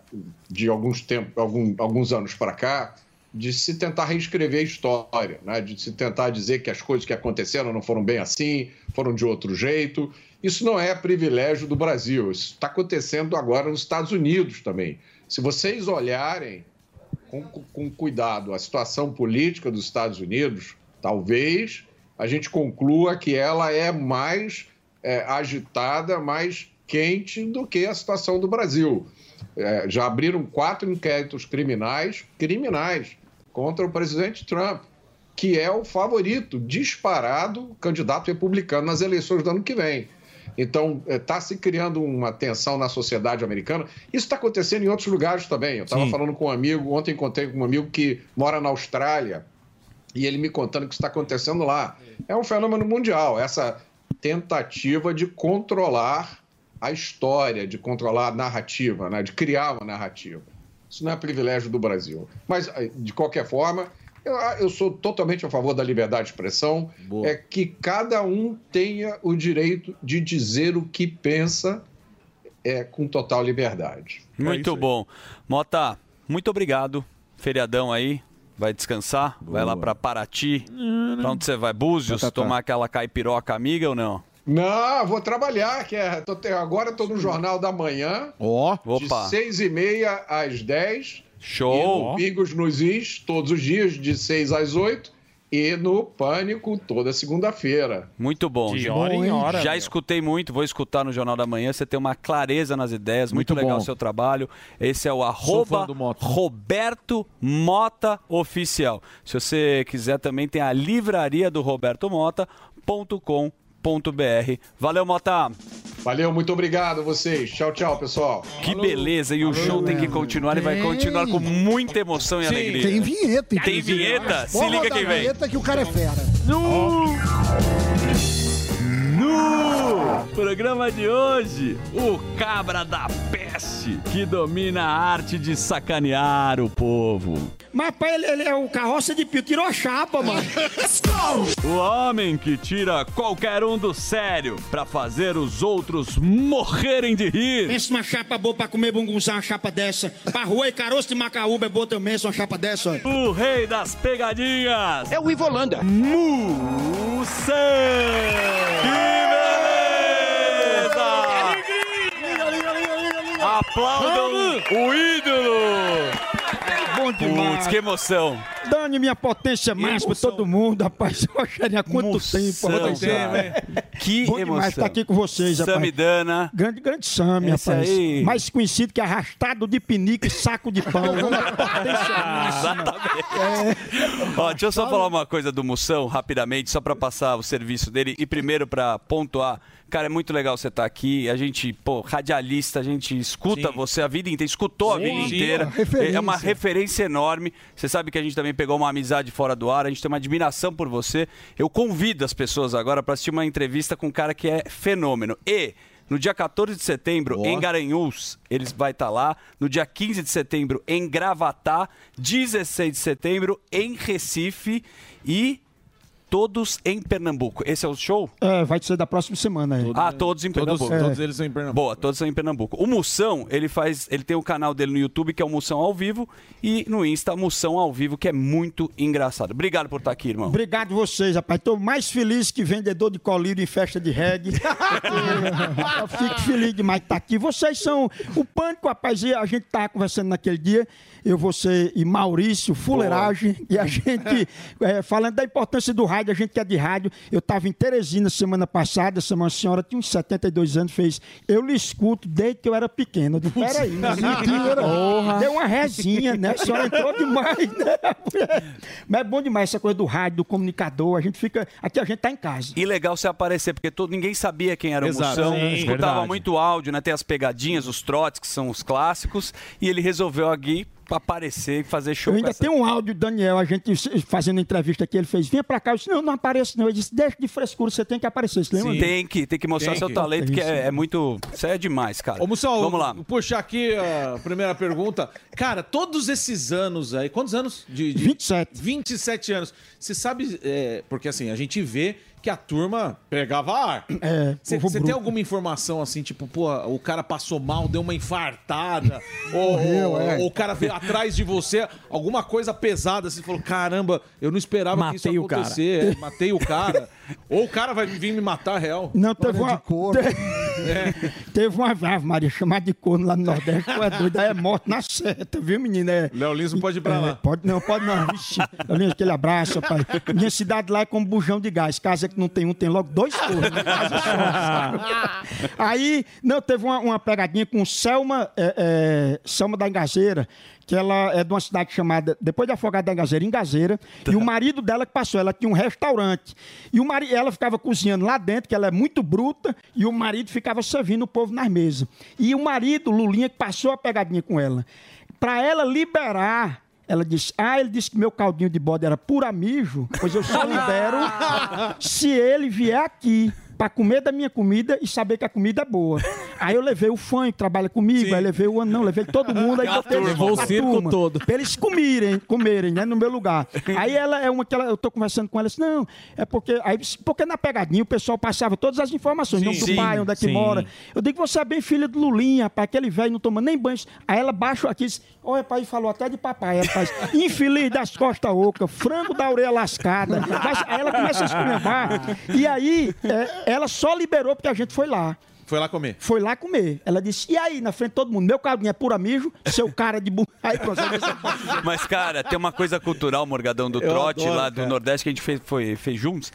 de alguns, tempo, algum, alguns anos para cá, de se tentar reescrever a história, né? de se tentar dizer que as coisas que aconteceram não foram bem assim, foram de outro jeito. Isso não é privilégio do Brasil, isso está acontecendo agora nos Estados Unidos também. Se vocês olharem com, com cuidado a situação política dos Estados Unidos, talvez a gente conclua que ela é mais é, agitada, mais quente do que a situação do Brasil. É, já abriram quatro inquéritos criminais, criminais, contra o presidente Trump, que é o favorito disparado candidato republicano nas eleições do ano que vem. Então, está se criando uma tensão na sociedade americana. Isso está acontecendo em outros lugares também. Eu estava falando com um amigo, ontem encontrei com um amigo que mora na Austrália, e ele me contando o que está acontecendo lá. É um fenômeno mundial, essa tentativa de controlar a história, de controlar a narrativa, né? de criar uma narrativa. Isso não é privilégio do Brasil. Mas, eh, de qualquer forma, eu, eu sou totalmente a favor da liberdade de expressão, é que cada um tenha o direito de dizer o que pensa é, com total liberdade. Muito bom. Mota, muito obrigado. Feriadão aí. Vai descansar? Vai lá pra Paraty. Pra onde você vai? Búzios? Tá, tá, tá. Tomar aquela caipiroca amiga ou não? Não, vou trabalhar, que é, tô agora estou no Jornal da Manhã, Ó, de opa. seis e meia às 10. Show. E no Pingos nos Is, todos os dias, de 6 às 8. E no Pânico, toda segunda-feira. Muito bom. De hora em hora, Já meu. escutei muito, vou escutar no Jornal da Manhã. Você tem uma clareza nas ideias, muito, Muito legal o seu trabalho. Esse é o arroba. Roberto Mota Oficial. Se você quiser, também tem a livraria do Roberto Mota.com.br. Valeu, Mota! Valeu, muito obrigado a vocês. Tchau, tchau, pessoal. Que beleza, e o show tem que continuar e vai Tem. continuar com muita emoção e alegria. Tem vinheta. Tem vinheta? Se liga quem vem. vinheta que o cara é fera. No programa de hoje, o cabra da peste que domina a arte de sacanear o povo. Mas, pai, ele, ele é o carroça de pio, tirou a chapa, mano. O homem que tira qualquer um do sério pra fazer os outros morrerem de rir. Pensa numa chapa boa pra comer bungunzá, uma chapa dessa. Pra rua e caroço de macaúba é boa também, uma chapa dessa. ó. O rei das pegadinhas. É o Ivolanda. Beleza! Aplaudam o ídolo! Bom demais. Putz, que emoção! Dane minha potência máxima pra todo mundo, rapaz. Oxarinha, há quanto tempo, rapaz. cara. Que Bom demais emoção. estar aqui com vocês, rapaz. Samidana. Grande, grande Sami, rapaz. aí. Mais conhecido que arrastado de pinico e saco de pão. Uma potência máxima. Ó, deixa eu só falar uma coisa do Moção, rapidamente, só pra passar o serviço dele. E primeiro pra pontuar. Cara, é muito legal você estar aqui. A gente, pô, radialista, a gente escuta você a vida inteira, escutou a Sim, vida sim, inteira. uma referência. É uma referência enorme. Você sabe que a gente também pegou uma amizade fora do ar, a gente tem uma admiração por você. Eu convido as pessoas agora para assistir uma entrevista com um cara que é fenômeno. E no dia 14 de setembro, em Garanhuns, eles vai estar lá. No dia 15 de setembro, em Gravatá. 16 de setembro, em Recife. E todos em Pernambuco. Esse é o show? É, vai ser da próxima semana. aí. Ah, todos em Todos- Pernambuco. é. todos eles são em Pernambuco. Boa, todos são em Pernambuco. O Moção, ele faz, ele tem o canal dele no YouTube que é o Moção ao vivo e no Insta Moção ao vivo que é muito engraçado. Obrigado por estar aqui, irmão. Obrigado vocês, rapaz. Tô mais feliz que vendedor de colírio em festa de reggae. Eu fico feliz demais de estar aqui. Vocês são o pânico, rapaz. E a gente tava conversando naquele dia. Eu, você e Maurício, fuleiragem. E a gente, é, falando da importância do rádio, a gente que é de rádio. Eu tava em Teresina semana passada. Essa uma senhora tinha uns 72 anos, fez. Eu lhe escuto desde que eu era pequeno. Eu disse, peraí, mentira. Porra. Deu uma resinha, né? A senhora entrou demais, né? Mas é bom demais essa coisa do rádio, do comunicador. A gente fica. Aqui a gente tá em casa. E legal você aparecer, porque todo, ninguém sabia quem era o Exato. Moção. Sim, Escutava verdade. muito áudio, né? Tem as pegadinhas, os trotes, que são os clássicos. E ele resolveu aqui aparecer e fazer show Eu com ainda essa- tenho um áudio, Daniel, a gente fazendo entrevista aqui, ele fez, vinha pra cá, eu disse, não, não apareço não. Ele disse, deixa de frescura, você tem que aparecer, você lembra? Tem que, tem que mostrar Tem seu que. talento, que é, é muito. Isso aí é demais, cara. Ô, Moção, Vamos lá. vou puxar aqui a primeira pergunta. Cara, todos esses anos aí, quantos anos? De, de... 27. 27 anos. Você sabe, é, porque assim, a gente vê que a turma pegava ar. É, Você povo tem alguma informação assim, tipo, pô, o cara passou mal, deu uma infartada, ou, Morreu, é. ou o cara veio atrás de você, alguma coisa pesada, assim, falou, caramba, eu não esperava que isso Matei o cara. acontecer, é, matei o cara. ou o cara vai vir me matar real. Não, teve uma, te- teve uma Ave Maria chamada de corno lá no Nordeste, tu é doido, aí é morte na seta, viu, menina? É, Léo Lins não pode ir pra é, lá. Pode não, pode não. Vixe, Léo Lins, aquele abraço, pai. Minha cidade lá é como bujão de gás. Casa que não tem um, tem logo dois cornos. né? Só. Aí, não, teve uma, uma pegadinha com Selma, é, é, Selma da Engazeira, que ela é de uma cidade chamada, depois de Afogada da Engazeira, Engazeira, e o marido dela que passou, ela tinha um restaurante. E o marido, ela ficava cozinhando lá dentro, que ela é muito bruta, e o marido ficava servindo o povo nas mesas. E o marido, Lulinha, que passou a pegadinha com ela. Para ela liberar ela disse: Ah, ele disse que meu caldinho de bode era pura mijo, pois eu só libero se ele vier aqui para comer da minha comida e saber que a comida é boa. Aí eu levei o fã que trabalha comigo, aí levei o anão, levei todo mundo, aí turma. Levou o circo turma, todo. Pra eles comerem, comerem, né, no meu lugar. Aí ela é uma que ela, eu tô conversando com ela, disse, não, é porque aí porque na pegadinha o pessoal passava todas as informações, Sim, nome do sim, pai, onde é que sim. mora. Eu digo, você é bem filha do Lulinha, rapaz, aquele velho não toma nem banho. Aí ela baixou aqui e disse, olha, pai, falou até de papai, rapaz. Infeliz das costas ocas, frango da orelha lascada. Mas aí ela começa a esculhambar. E aí, é, ela só liberou porque a gente foi lá. Foi lá comer. Foi lá comer. Ela disse, e aí, na frente de todo mundo, meu caldinho é pura mijo, seu cara de burro. Aí, pronto, Mas, cara, tem uma coisa cultural, Morgadão, do Eu trote adoro, lá do cara. Nordeste que a gente fez, foi, fez juntos,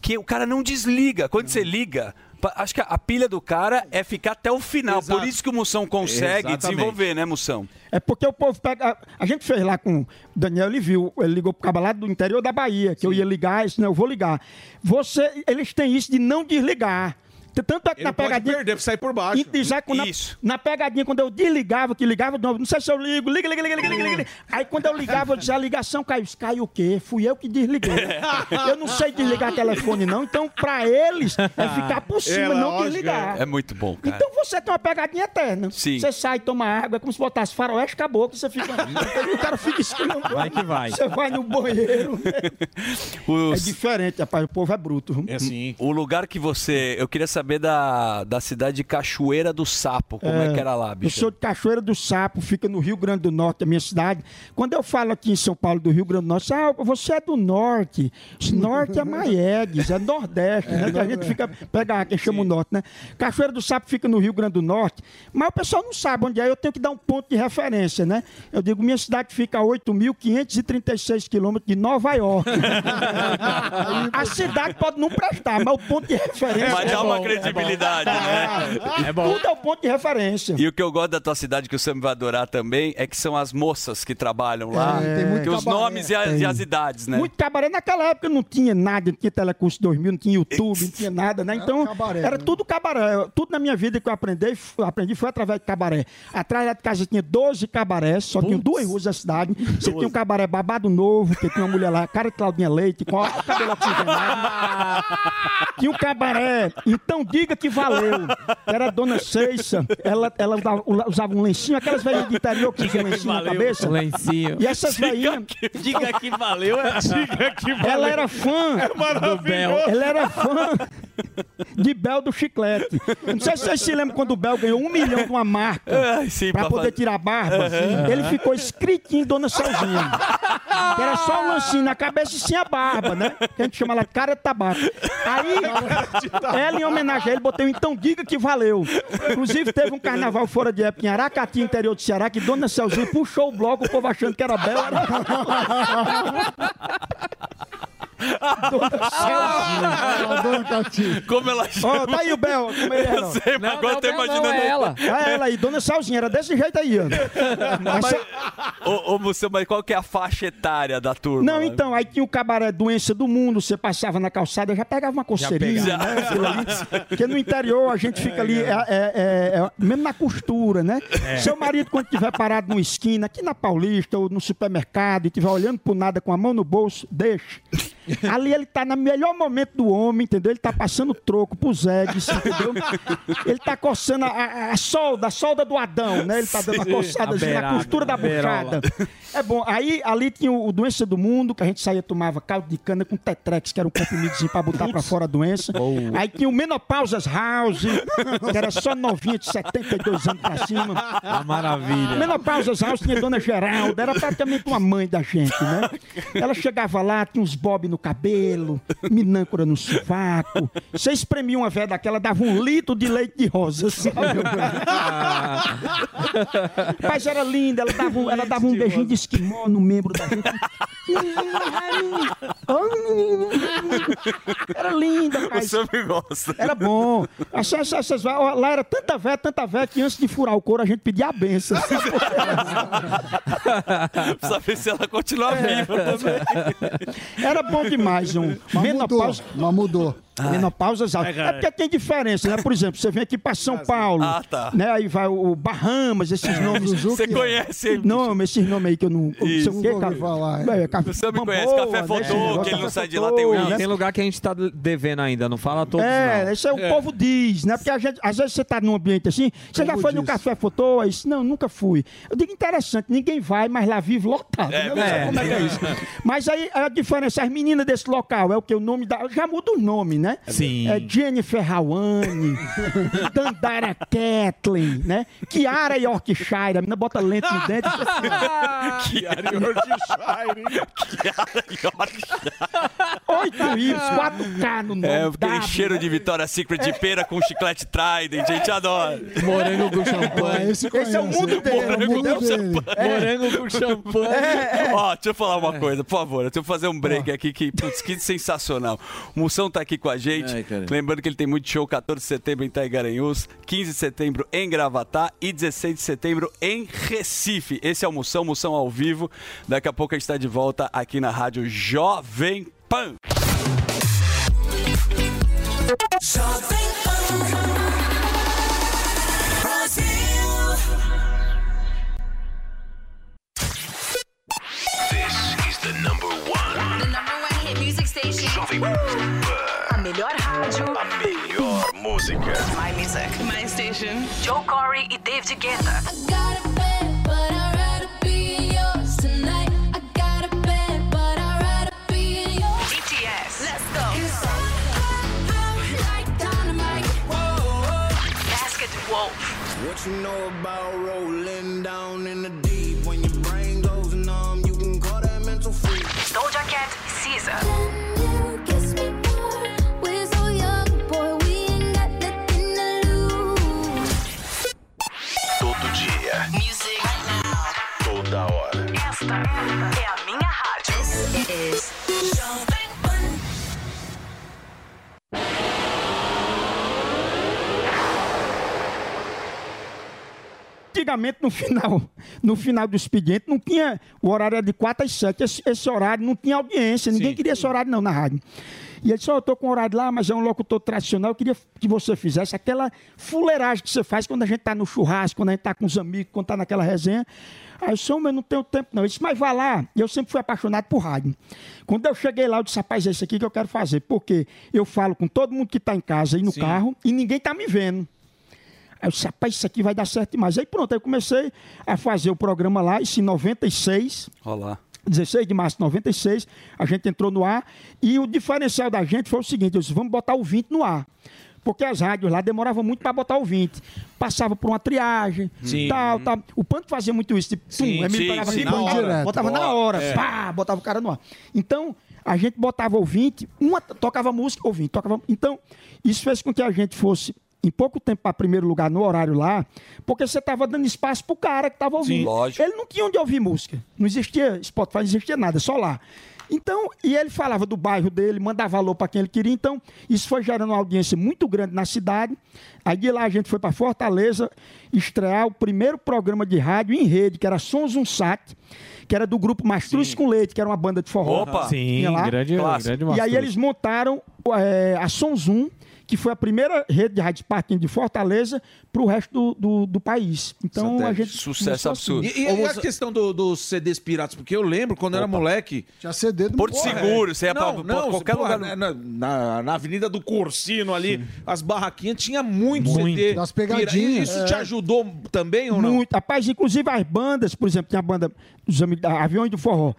que o cara não desliga. Quando você liga, acho que a, pilha do cara é ficar até o final. Por isso que o Moção consegue Exatamente. desenvolver, né, Moção? É porque o povo pega. A, a gente fez lá com o Daniel, ele viu, ele ligou pro cabo lá do interior da Bahia, que eu ia ligar, disse, não, eu vou ligar. Você, eles têm isso de não desligar. Tanto é que Ele na pode pegadinha. perder, sair por baixo. E, já na- Na, pegadinha, quando eu desligava, que ligava não sei se eu ligo, liga, liga, liga, liga, liga, liga. Aí quando eu ligava, eu dizia, a ligação caiu. Caiu o quê? Fui eu que desliguei. Eu não sei desligar telefone, não. Então, pra eles, é ficar por cima, não desligar. É muito bom, cara. Então você tem uma pegadinha eterna. Sim. Você sai, toma água, é como se botasse faroeste, acabou, que você fica. o cara fica escuro. Vai que vai. Você vai no banheiro. Os- É diferente, rapaz. O povo é bruto. É assim. O lugar que você. Eu queria saber da, da cidade de Cachoeira do Sapo. Como é, que era lá, Eu bicho? sou de Cachoeira do Sapo, fica no Rio Grande do Norte, a minha cidade. Quando eu falo aqui em São Paulo do Rio Grande do Norte, ah, você é do Norte. Esse Norte é Maiegues, é Nordeste, né? Que a gente fica, pega quem chama o Norte, né? Cachoeira do Sapo fica no Rio Grande do Norte, mas o pessoal não sabe onde é, eu tenho que dar um ponto de referência, né? Eu digo, minha cidade fica a 8.536 quilômetros de Nova York. a cidade pode não prestar, mas o ponto de referência Mas é dá uma bom, credibilidade, né? É bom. Tudo é o ponto de referência. E o que eu gosto da tua cidade, que o Sam vai adorar também, é que são as moças que trabalham lá. É, tem muito os cabaré. nomes e as, e as idades, né? Muito cabaré. Naquela época não tinha nada, não tinha Telecurso 2000, não tinha YouTube, não tinha nada, né? Então, era tudo cabaré. Tudo na minha vida que eu aprendi, aprendi foi através de cabaré. Atrás de casa tinha 12 cabarés, só tinha duas ruas da cidade. Você tinha um cabaré babado novo, que tinha uma mulher lá, cara de Claudinha Leite, com o cabelo. Tinha um cabaré, então diga que valeu. Era a dona Ceiça, ela, ela usava, um lencinho, aquelas velhinhas de interior que tinham um lencinho na valeu. cabeça. Um lencinho. E essas velhinhas. Diga que valeu. é- Diga que Ela era fã Do Bel. Ela era fã de Bel do Chiclete. Não sei se vocês se lembram quando o Bel ganhou um milhão de uma marca Ai, sim, pra pra poder tirar a barba. Aham. Ele ficou escritinho Dona. Que era só um lancinho na cabeça e sem a barba, né? Que a gente chama ela de cara de tabaco. Aí, ela, em homenagem a ele, botei o Então Diga que Valeu. Inclusive, teve um carnaval fora de época em Aracati, interior do Ceará, que Dona Celzinha puxou o bloco, o povo achando que era Bel. Era... Dona Celzinha. Como ela Ó, tá aí o Bel, como ele era. Eu sei, mas agora eu tô imaginando. É ela aí, Dona Salzinha, era desse jeito aí, ó. Mas, ô, ô, mas qual que é a faixa etária da turma? Não, então, aí tinha o cabaré Doença do Mundo, você passava na calçada, já pegava uma coceirinha, pegava. né? aquilo ali. Porque no interior a gente fica ali, é, é- é- é- mesmo na costura, né? É. Seu marido, quando estiver parado numa esquina, aqui na Paulista ou no supermercado, e estiver olhando pro nada com a mão no bolso, deixa. Ali ele tá no melhor momento do homem, entendeu? Ele tá passando troco pros eggs, entendeu? Ele tá coçando a, a- a solda, a solda do Adão, né? Ele tá dando Sim. coçada A na costura da a beirola. buchada. É bom. Aí ali tinha o, o Doença do Mundo, que a gente saía tomava caldo de cana com Tetrex, que era um comprimidozinho pra botar pra fora a doença. Aí tinha o Menopausas House, que era só novinha de 72 anos pra cima. A maravilha. Menopausas House tinha Dona Geralda, era praticamente uma mãe da gente, né? Ela chegava lá, tinha uns bob no cabelo, minâncora no sovaco. Você espremia uma velha daquela, dava um litro de leite de rosa, sabe? Mas era linda, ela dava um, ela dava um beijinho de esquimó no membro da gente. Era linda. Sam gosta. Era bom. Essas, essas, ó, lá era tanta véia, tanta véia, que antes de furar o couro a gente pedia a benção. Precisa ver se ela continua viva também. Era bom demais um menopausa. Mas mudou. Menopausas altas. É, cara. É porque tem diferença, né? Por exemplo, você vem aqui para São Paulo, Ah, tá. né? Aí vai o Bahamas, esses nomes. Você conhece, hein? Não, esses nomes aí que eu não, não sei Isso. o que, cara. falar, É, café, Você me conhece, Café né? Fotô, que ele não sai de lá tem um Não, né? tem lugar que a gente tá devendo ainda, não fala todos É, não. isso aí o povo diz, né? Porque a gente, às vezes você tá num ambiente assim, você já foi no diz. café fotô? Aí, disse, não, nunca fui. Eu digo interessante, ninguém vai, mas lá vive lotado. né? Eu não sei é. como é que é isso. Mas aí a diferença, as meninas desse local, é o que? O nome da. Já muda o nome, né? Sim. É Jennifer Rawane, Dandara Kathleen, né? Kiara Yorkshire, a menina bota lente no dente. Kiara Oito I's, 4K no nome. É, aquele cheiro de Vitória Secret de pera com chiclete Trident, a gente adora. Morango com Ah, champanhe. esse, Esse é o mundo né? dele, É o o mundo mundo dele. Morango com champanhe. Ó, deixa eu falar uma coisa, por favor. Deixa eu fazer um break aqui que, putz, que sensacional. O Moção tá aqui com a gente. Ai. Lembrando que ele tem muito show 14 de setembro em Itaigaranhus, 15 de setembro em Gravatá e 16 de setembro em Recife. Esse é o Moção, Moção ao vivo. Daqui a pouco a gente tá de volta aqui na Rádio Jovem Pan. Jovem Pan. Brasil. This is the number one. The number one hit music station. Jovem Pan. Música. My music. My station. Joe Corey e David Guetta. BTS. Let's go. Basket Wolf. What you know about rolling down in the deep? When your brain goes numb, you can call that mental freak. Doja Cat Caesar. Antigamente, no final, no final do expediente, não tinha. O horário era de 4 às 7. Esse, esse horário não tinha audiência. Ninguém queria esse horário, não, na rádio. E ele disse: Ó, eu tô com horário lá, mas é um locutor tradicional. Eu queria que você fizesse aquela fuleiragem que você faz quando a gente tá no churrasco, quando a gente tá com os amigos, quando tá naquela resenha. Aí eu disse, "Ô, mas eu não tenho tempo, não. Ele disse, mas vai lá. E eu sempre fui apaixonado por rádio. Quando eu cheguei lá, eu disse, rapaz, é isso aqui que eu quero fazer. Porque eu falo com todo mundo que tá em casa e no carro e ninguém tá me vendo. Aí eu disse, rapaz, isso aqui vai dar certo demais. Aí pronto, aí eu comecei a fazer o programa lá, isso em 96. Olá. 16 de março de 96, a gente entrou no ar e o diferencial da gente foi o seguinte, eu disse, vamos botar o 20 no ar. Porque as rádios lá demoravam muito para botar o 20. Passava por uma triagem, Sim. tal, tal. O Pânico fazia muito isso, tipo, Sim, tum, o Emílio sim, pegava sim, na pum, hora. botava na hora, é. pá, botava o cara no ar. Então, a gente botava o 20, uma tocava música, ouvinte, tocava... Então, isso fez com que a gente fosse em pouco tempo para primeiro lugar no horário lá, porque você estava dando espaço pro cara que estava ouvindo. Sim, lógico. Ele não tinha onde ouvir música. Não existia Spotify, não existia nada, só lá. Então, e ele falava do bairro dele, mandava valor para quem ele queria. Então, isso foi gerando uma audiência muito grande na cidade. Aí de lá a gente foi para Fortaleza estrear o primeiro programa de rádio em rede, que era Sons Um Sat, que era do grupo Mastruz com Leite, que era uma banda de forró. Opa! Sim, grande, grande E aí eles montaram é, a Sons Um, que foi a primeira rede de rádios partindo de Fortaleza para o resto do, do, do país. Então a gente. começou assim. E, e- e a questão do- dos CDs piratas? Porque eu lembro quando eu era moleque. Tinha CD do Porto Seguro, você ia pra- não, pra não, qualquer porra, lugar. Na, na- na Avenida do Corsino ali, as barraquinhas tinha muito, Muito. CD. Das pegadinhas. Isso te É. ajudou também ou não? Muito. Rapaz, inclusive as bandas, por exemplo, tinha a banda dos Aviões do Forró.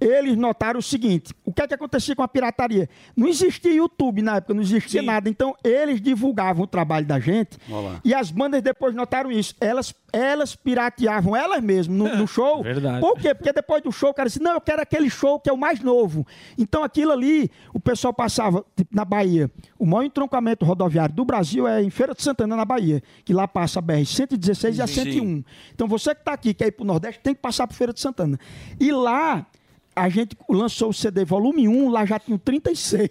Eles notaram o seguinte: o que é que acontecia com a pirataria? Não existia YouTube na época, não existia nada. Então, eles divulgavam o trabalho da gente. Olha lá. E as bandas depois notaram isso. Elas, elas pirateavam elas mesmas no, no show. Verdade. Por quê? Porque depois do show, o cara disse: não, eu quero aquele show que é o mais novo. Então, aquilo ali, o pessoal passava, tipo, na Bahia. O maior entroncamento rodoviário do Brasil é em Feira de Santana, na Bahia. Que lá passa a BR-116 e a Sim. 101. Então, você que está aqui, quer ir para o Nordeste, tem que passar por Feira de Santana. E lá. A gente lançou o CD volume 1, lá já tinha o 36.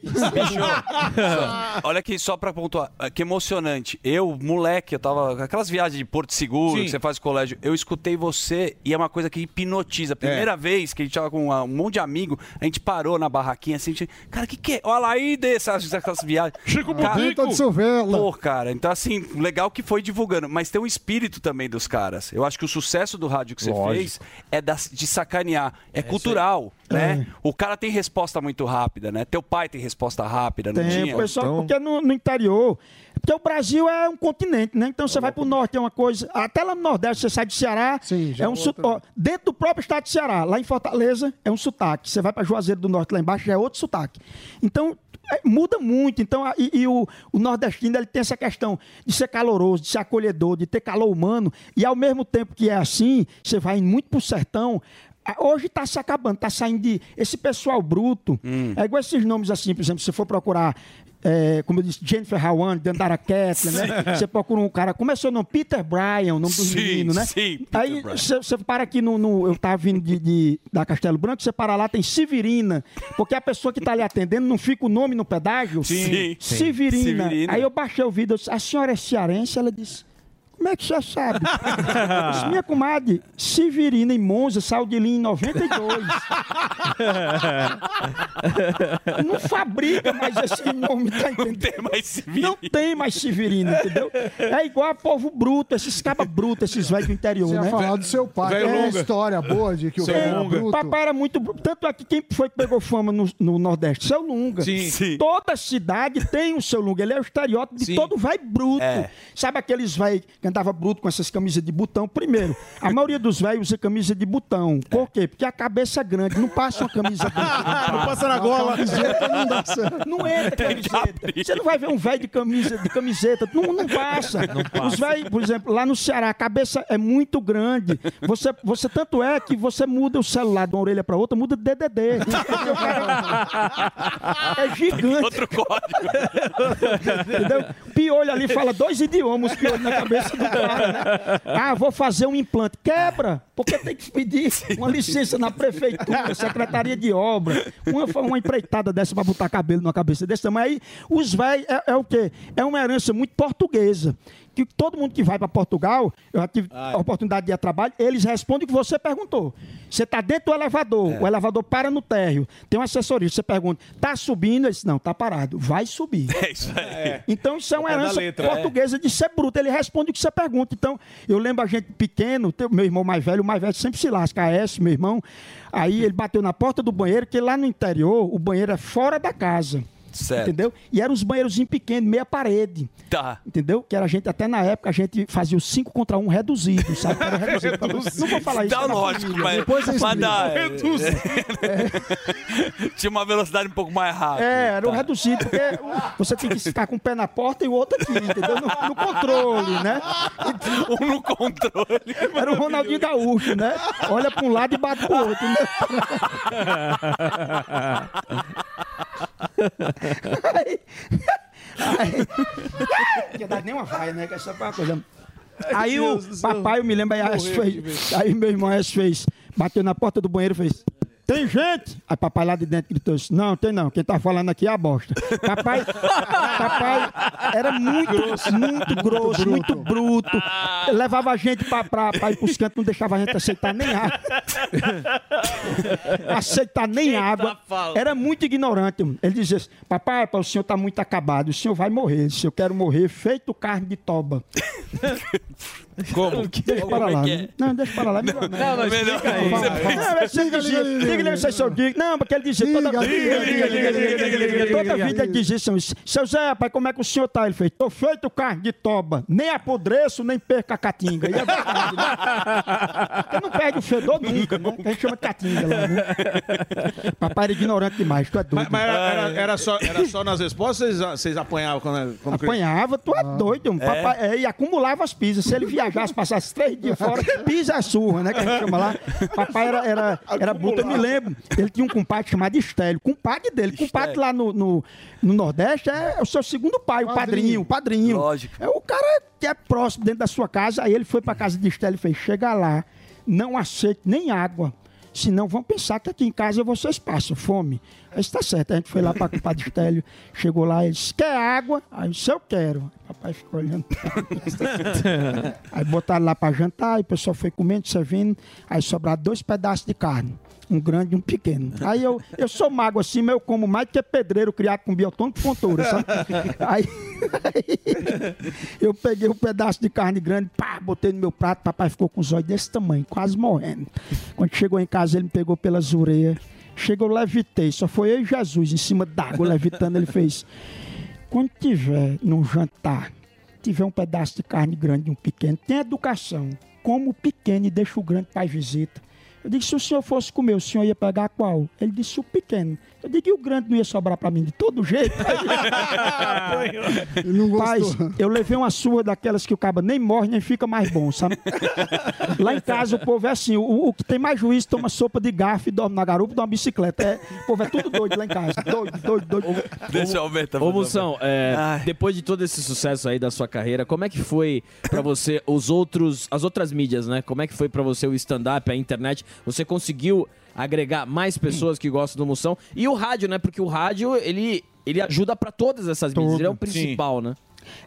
Só- Olha aqui, só pra pontuar, ah, que emocionante. Eu, moleque, eu tava. Aquelas viagens de Porto Seguro Sim. que você faz no colégio, eu escutei você e é uma coisa que hipnotiza. Primeira vez que a gente tava com uma- um monte de amigo, a gente parou na barraquinha assim, a gente, cara, que que é? Olha lá aí dessas, dessas viagens. Chico Cara, Bubico. de Silvela. Pô, cara, então assim, legal que foi divulgando, mas tem um espírito também dos caras. Eu acho que o sucesso do rádio que você Lógico. fez é das- de sacanear, é, cultural, né? O cara tem resposta muito rápida, né? Teu pai tem resposta rápida, não Tem, tinha? o pessoal, porque no, no interior. Porque o Brasil é um continente, né? Então você vai pro norte, é uma coisa. Até lá no Nordeste, você sai do Ceará. já é um ó, Dentro do próprio estado de Ceará, lá em Fortaleza, é um sotaque. Você vai para Juazeiro do Norte, lá embaixo, já é outro sotaque. Então. é, muda muito. Então, a- e, e o, o nordestino ele tem essa questão de ser caloroso, de ser acolhedor, de ter calor humano. E ao mesmo tempo que é assim, você vai muito pro sertão. A- Hoje está se acabando, está saindo de. Esse pessoal bruto. É igual esses nomes assim, por exemplo, se você for procurar. é, como eu disse, Jennifer Howan, Dandara Kettler, né? Você procura um cara, como é seu nome? Peter Bryan, o nome dos Sim, meninos, né? sim, Peter Aí você para aqui no, no- Eu tava vindo de, de- da Castelo Branco, você para lá, tem Severina. Porque a pessoa que está ali atendendo não fica o nome no pedágio? Sim, sim. Severina. Severina. Aí eu baixei o vídeo, eu disse, a senhora é cearense? Ela disse. Como é que você sabe? Eu disse, minha comadre, Severina em Monza saiu de linha em 92. Não fabrica mais esse nome, tá entendendo? Não tem mais Severina. Não tem mais Severina, entendeu? É igual a povo bruto, esses cabas brutos, esses velhos do interior, Você ia né? falar do seu pai. Velho Tem uma história boa de que o Seu Lunga. bruto. Papai era muito bruto. Tanto é que quem foi que pegou fama no, no Nordeste? Seu Lunga. Sim. Sim. Toda cidade tem o seu Lunga. Ele é o estereótipo de Sim. todo vai bruto. É. Sabe aqueles velhos andava bruto com essas camisas de botão? Primeiro, a maioria dos velhos usa camisa de botão. Por quê? Porque a cabeça é grande, não passa uma camisa grande. Não passa na gola. Camiseta não dá. Não entra camiseta. Você não vai ver um velho de camisa de camiseta. Não, não passa. Os velhos, por exemplo, lá no Ceará, a cabeça é muito grande. Você, você tanto é que você muda o celular de uma orelha para outra, muda DDD. O cara É gigante. Outro código. Entendeu? Piolho ali fala dois idiomas, piolho na cabeça né? Ah, vou fazer um implante. Quebra, porque tem que pedir uma licença na prefeitura, secretaria de obra, uma, uma empreitada dessa para botar cabelo na cabeça desse tamanho. Aí, os velhos, é, é o quê? É uma herança muito portuguesa. Que todo mundo que vai para Portugal, eu já tive a oportunidade de ir a trabalho, eles respondem o que você perguntou. Você está dentro do elevador, o elevador para no térreo, tem uma assessoria, você pergunta, tá subindo? Ele disse, não, tá parado, vai subir. É isso aí. Então isso é uma herança letra, é. portuguesa de ser bruto. Ele responde o que você pergunta. Então, eu lembro a gente pequeno, meu irmão mais velho, o mais velho sempre se lasca, AS, meu irmão. Aí ele bateu na porta do banheiro, que lá no interior, o banheiro é fora da casa. Certo. Entendeu? E eram uns banheirozinhos pequenos, meia parede. Tá. Entendeu? Que era a gente, até na época, a gente fazia o 5 contra 1 reduzido, sabe? Era reduzido. Não vou falar isso. Dá na lógico, mas, Depois eu mas explico. dá. Tinha uma velocidade um pouco mais rápida. É, era o Tá. reduzido, porque você tem que ficar com o pé na porta e o outro aqui, entendeu? No, no controle, né? Um no controle. Era o Ronaldinho Gaúcho, né? Olha para um lado e bate pro outro, né? Aí, aí, não dá nem uma vaia, né? Que essa foi uma coisa. Aí o Deus céu. papai, eu me lembro, aí, Morreu fez, aí meu irmão Aécio fez, bateu na porta do banheiro e fez. Tem gente? Aí papai lá de dentro gritou assim, não, tem não, quem tá falando aqui é a bosta. Papai, papai era muito, muito grosso, muito bruto. Levava a gente pra, pra, pra ir pros cantos, não deixava a gente aceitar nem água. aceitar nem água. Era muito ignorante. Ele dizia assim, papai, papai, o senhor tá muito acabado, o senhor vai morrer. Se eu quero morrer, feito carne de toba. Como? Deixa Como para é lá. que é? Não, deixa para lá. Não, Não, mas explica aí. Diga-lhe, se eu digo. Não, porque ele dizia toda Diga, diga, diga, diga, diga, Toda vida ele dizia assim, seu Zé, pai, como é que o senhor tá? Ele fez, tô feito carne de toba. Nem apodreço, nem perca a catinga. E é verdade, né? Porque não perde o fedor nunca, né? A gente chama de catinga lá, né? Papai era ignorante demais, tu é doido. Mas, mas era, era- era só, era só nas respostas vocês, vocês apanhavam quando, quando Apanhava, tu é doido. É? Papai, é, e acumulava as pisas. Se ele viajasse, passasse três dias fora, pisa é surra, né? Que a gente chama lá. Papai era, era, era bruto, eu me lembro. Ele tinha um compadre chamado Estélio. Compadre dele. Compadre lá no, no, no Nordeste é o seu segundo pai, o padrinho. O padrinho. Lógico. É o cara que é próximo dentro da sua casa. Aí ele foi pra casa de Estélio e fez: chega lá, não aceite nem água. Senão vão pensar que aqui em casa vocês passam fome. Aí está certo. A gente foi lá para o Padre Estélio, chegou lá e disse: Quer água? Aí eu disse: Eu quero. Papai ficou olhando. aí botaram lá para jantar, aí o pessoal foi comendo, servindo. Aí sobraram dois pedaços de carne. Um grande e um pequeno. Aí eu, eu sou mago assim, mas eu como mais que pedreiro criado com biotônico fontoura, sabe? Aí, eu peguei um pedaço de carne grande, pá, botei no meu prato, papai ficou com os olhos desse tamanho, quase morrendo. Quando chegou em casa, ele me pegou pelas orelhas. Chegou, levitei, só foi eu e Jesus em cima d'água, levitando, ele fez. Quando tiver num jantar, tiver um pedaço de carne grande e um pequeno, tem educação. Como o pequeno e deixa o grande para visita. Eu disse, se o senhor fosse comer, o senhor ia pegar qual? Ele disse, o pequeno. Eu digo, e o grande não ia sobrar para mim de todo jeito? Paz, eu levei uma surra daquelas que o cabo nem morre, nem fica mais bom, sabe? Lá em casa o povo é assim, o, o que tem mais juízo toma sopa de garfo e dorme na garupa de uma bicicleta. É, o povo é tudo doido lá em casa. Doido, doido, doido. Deixa eu aumentar. Ô, Moção, é, depois de todo esse sucesso aí da sua carreira, como é que foi pra você os outros, as outras mídias, né? Como é que foi pra você o stand-up, a internet? Você conseguiu agregar mais pessoas que gostam do Moção? E o rádio, né? Porque o rádio, ele, ele ajuda pra todas essas mídias. Ele é o principal, né?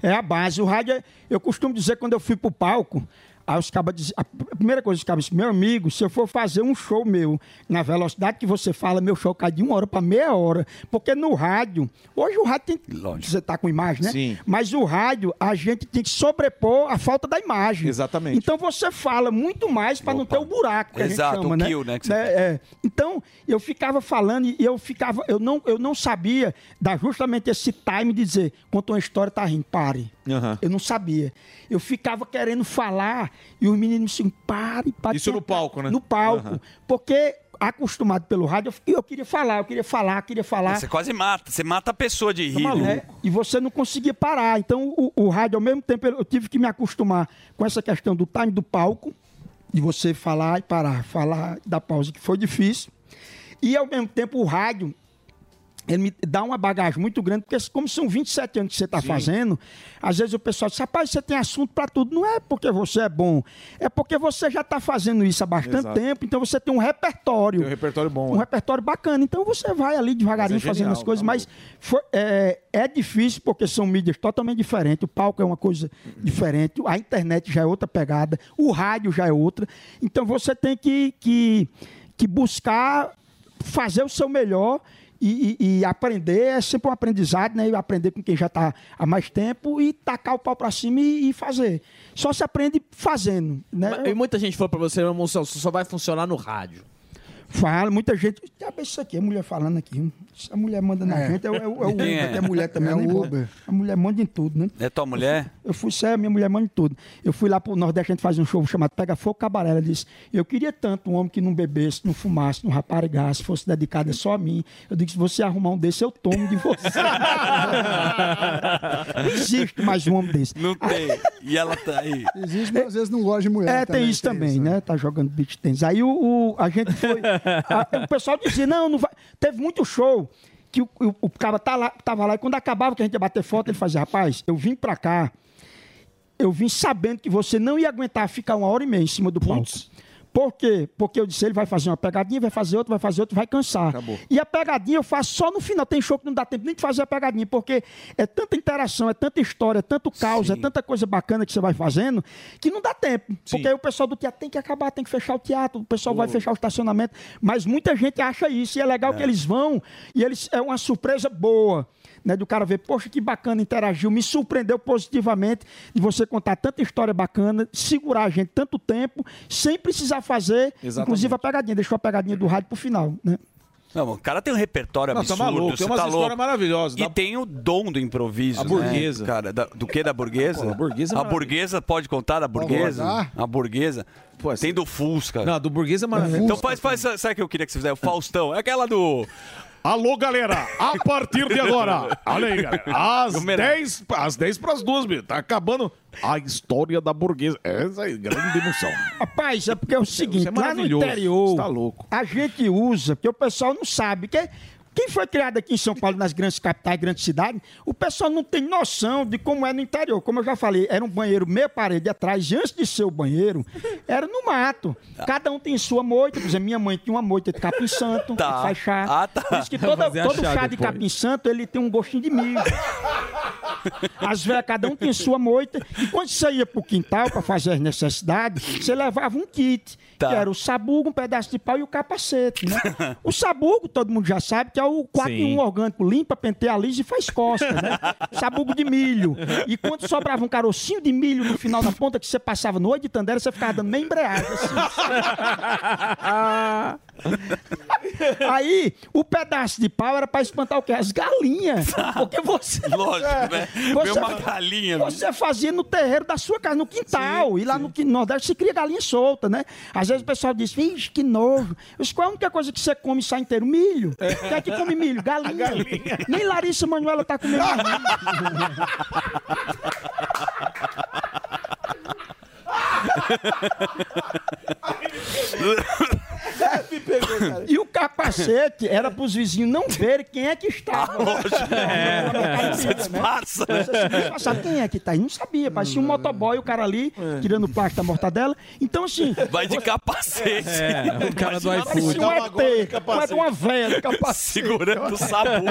É a base. O rádio, é- eu costumo dizer quando eu fui pro palco, aí os cabas dizem, a primeira coisa que os cabas dizem, meu amigo, se eu for fazer um show meu na velocidade que você fala, meu show cai de uma hora para meia hora. Porque no rádio, hoje o rádio tem. Você tá com imagem, né? Sim. Mas o rádio, a gente tem que sobrepor a falta da imagem. Exatamente. Então você fala muito mais para não ter o buraco que Exato, a gente chama, o né? kill, né, que você É, é. Então, eu ficava falando e eu ficava, eu não, eu não sabia dar justamente esse time de dizer, conta uma história, tá rindo, pare. Eu não sabia. Eu ficava querendo falar e os meninos assim, pare, pare. Isso no palco, né? No palco. Aham. Porque, acostumado pelo rádio, eu, fiquei- eu queria falar, eu queria falar, eu queria falar. Você quase mata, você mata a pessoa de rir. viu? É, e você não conseguia parar. Então, o, o rádio, ao mesmo tempo, eu tive que me acostumar com essa questão do time do palco, de você falar e parar, falar e dar pausa, que foi difícil. E, ao mesmo tempo, o rádio, ele me dá uma bagagem muito grande, porque como são 27 anos que você está fazendo, às vezes o pessoal diz, rapaz, você tem assunto para tudo. Não é porque você é bom, é porque você já está fazendo isso há bastante Exato. tempo, então você tem um repertório. Tem um repertório bom. Um é. repertório bacana. Então você vai ali devagarinho é fazendo genial, as coisas, tá mas foi- é, é difícil porque são mídias totalmente diferentes. O palco é uma coisa diferente, a internet já é outra pegada, o rádio já é outra. Então você tem que, que, que buscar fazer o seu melhor. E, e- e aprender é sempre um aprendizado, né? Aprender com quem já está há mais tempo e tacar o pau para cima e, e fazer. Só se aprende fazendo, né? E muita gente falou pra você, meu Moção, isso só vai funcionar no rádio. Fala, muita gente. Já isso aqui, a mulher falando aqui. Se a mulher manda na É. gente, é, o- é o é o Uber, é? é mulher também. É o né? Uber. A mulher manda em tudo, né? É tua mulher? Eu fui, sério, minha mulher manda em tudo. Eu fui lá pro Nordeste, a gente faz um show chamado Pega Fogo Cabaré. Ela disse: Eu queria tanto um homem que não bebesse, não fumasse, não raparigasse, fosse dedicado só a mim. Eu disse: Se você arrumar um desse, eu tomo de você. não existe mais um homem desse. Não tem. E ela tá aí. Existe, mas às vezes não gosta de mulher. É, tem isso também, né? Tá jogando beat tênis. Aí o, o- a gente foi. a- o pessoal dizia: não, não vai. Teve muito show que o, o, o cara tá lá, tava lá e quando acabava que a gente ia bater foto, ele fazia: rapaz, eu vim pra cá, eu vim sabendo que você não ia aguentar ficar uma hora e meia em cima do palco. Por quê? Porque eu disse, ele vai fazer uma pegadinha, vai fazer outra, vai fazer outra, vai cansar. E a pegadinha eu faço só no final. Tem show que não dá tempo nem de fazer a pegadinha, porque é tanta interação, é tanta história, é tanto caos, é tanta coisa bacana que você vai fazendo, que não dá tempo. Porque aí o pessoal do teatro tem que acabar, tem que fechar o teatro, o pessoal vai fechar o estacionamento. Mas muita gente acha isso, e é legal que eles vão, e eles é uma surpresa boa. Né, do cara ver, poxa, que bacana, interagiu, me surpreendeu positivamente de você contar tanta história bacana, segurar a gente tanto tempo, sem precisar fazer, Exatamente. inclusive a pegadinha, deixou a pegadinha do rádio pro final, né? Não, o cara tem um repertório Não, tá absurdo. maluco, tem você umas tá histórias louco. maravilhosas, E dá- tem o dom do improviso. A né, burguesa. cara, da- do que da burguesa? a burguesa é A burguesa pode contar da burguesa? A burguesa. tem do Fusca. Não, do burguesa é maravilhoso. Então faz, faz, sabe o que eu queria que você fizesse? O Faustão. É aquela do. Alô, galera! A partir de agora, olha aí, galera. Às Número- 10, às 10 pras duas, meu. Tá acabando a história da burguesa. Essa aí, grande emoção. Rapaz, é porque é o seguinte, é lá no maravilhoso. interior, Você tá louco. a gente usa, porque o pessoal não sabe, que quem foi criado aqui em São Paulo, nas grandes capitais, grandes cidades, o pessoal não tem noção de como é no interior. Como eu já falei, era um banheiro meia parede atrás, e antes de ser o banheiro, era no mato. Cada um tem sua moita, por exemplo, minha mãe tinha uma moita de capim santo, Tá. que faz chá. Ah, tá. Por isso que toda- todo chá chá de capim santo, ele tem um gostinho de milho. As velhas, cada um tinha sua moita. E quando você ia pro quintal para fazer as necessidades, você levava um kit. Tá. Que era o sabugo, um pedaço de pau e o capacete, né? O sabugo, todo mundo já sabe, que é o 4 em 1 orgânico, limpa, penteia, lisa e faz costas, né? Sabugo de milho. E quando sobrava um carocinho de milho no final da ponta que você passava no olho de Tandera, você ficava dando meio embreagem, assim. Aí, o pedaço de pau era para espantar o quê? As galinhas. Porque você. Lógico, né? Veio uma galinha. Você fazia no terreiro da sua casa, no quintal. e lá no qui- Nordeste se cria galinha solta, né? Às vezes o pessoal diz, vixe, que. Eu disse, qual é a única coisa que você come e sai inteiro? Milho. Quem é que come milho? Galinha. Nem Larissa Manoela tá comendo milho. E o capacete era para os vizinhos não verem quem é que estava. É. Você disfarça, né? Você quem é que tá aí? Não sabia. Parecia um motoboy, o cara ali, tirando o plástico da mortadela. Então, assim. Vai de capacete. É, o cara do Parecia iFood. um ET, mas com uma velha de capacete. Segurando o sabugo.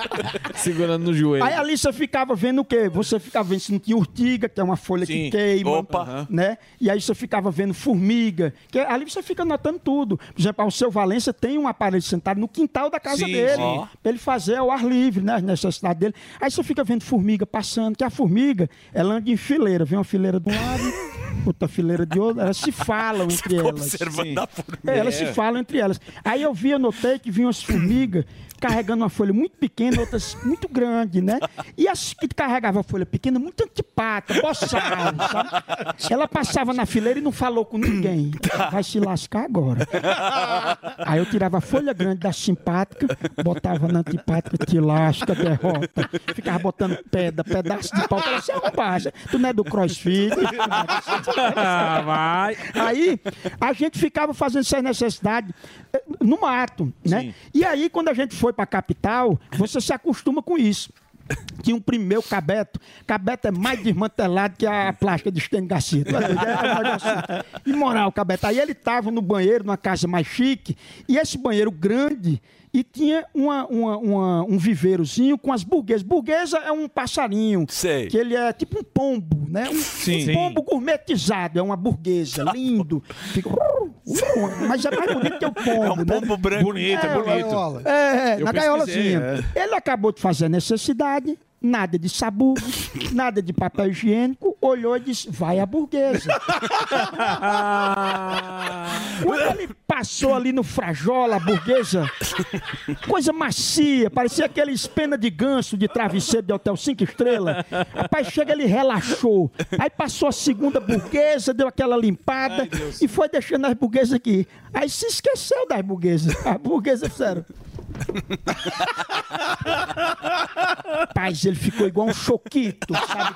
Segurando no joelho. Aí ali você ficava vendo o quê? Você ficava vendo se não tinha urtiga, que é uma folha que queima. Opa. Né? E aí você ficava vendo formiga. Que ali você fica notando tudo. Por exemplo, o seu Valência tem um aparelho sentado no quintal da casa Sim, dele. Pra ele fazer ao ar livre, né? As necessidades dele. Aí você fica vendo formiga passando, que a formiga, ela anda em fileira. Vem uma fileira de um lado, outra fileira de outro. Elas se falam entre elas. observando a formiga. É, elas se falam entre elas. Aí eu vi, eu notei que vinham as formigas carregando uma folha muito pequena, outras muito grande, né? E as que carregavam a folha pequena, muito antipata, boçal, sabe? Ela passava na fileira e não falou com ninguém. Vai se lascar agora. Aí eu tirava a folha grande da simpática, botava na antipática, te lasca, derrota. Ficava botando pedra, pedaço de pau. Falei, você é um parça, tu não é do crossfit. Ah, vai. Aí a gente ficava fazendo essas necessidades eh, no mato, né? E aí, quando a gente foi pra capital, você se acostuma com isso. Tinha um primeiro cabeto. Cabeto é mais desmantelado que a plástica de Stênio Garcia. É imoral o cabeto. Aí ele tava no banheiro, numa casa mais chique, e esse banheiro grande. E tinha uma, uma- uma- um viveirozinho com as burguesas. Burguesa é um passarinho. Sei. Que ele é tipo um pombo, né? Um, Sim. um pombo gourmetizado. É uma burguesa, lindo. Fica... Mas é mais bonito que o pombo, É um né? pombo branco. Bonito, é bonito. É, Eu na gaiolazinha. Ele acabou de fazer a necessidade, nada de sabugo, nada de papel higiênico, olhou e disse, vai a burguesa. Quando ele passou ali no frajola, a burguesa, coisa macia, parecia aqueles pena de ganso de travesseiro de hotel 5 estrelas. Rapaz, chega, ele relaxou. Aí passou a segunda burguesa, deu aquela limpada e foi deixando as burguesas aqui. Aí se esqueceu das burguesas. As burguesas fizeram. Rapaz, ele ficou igual um choquito, sabe?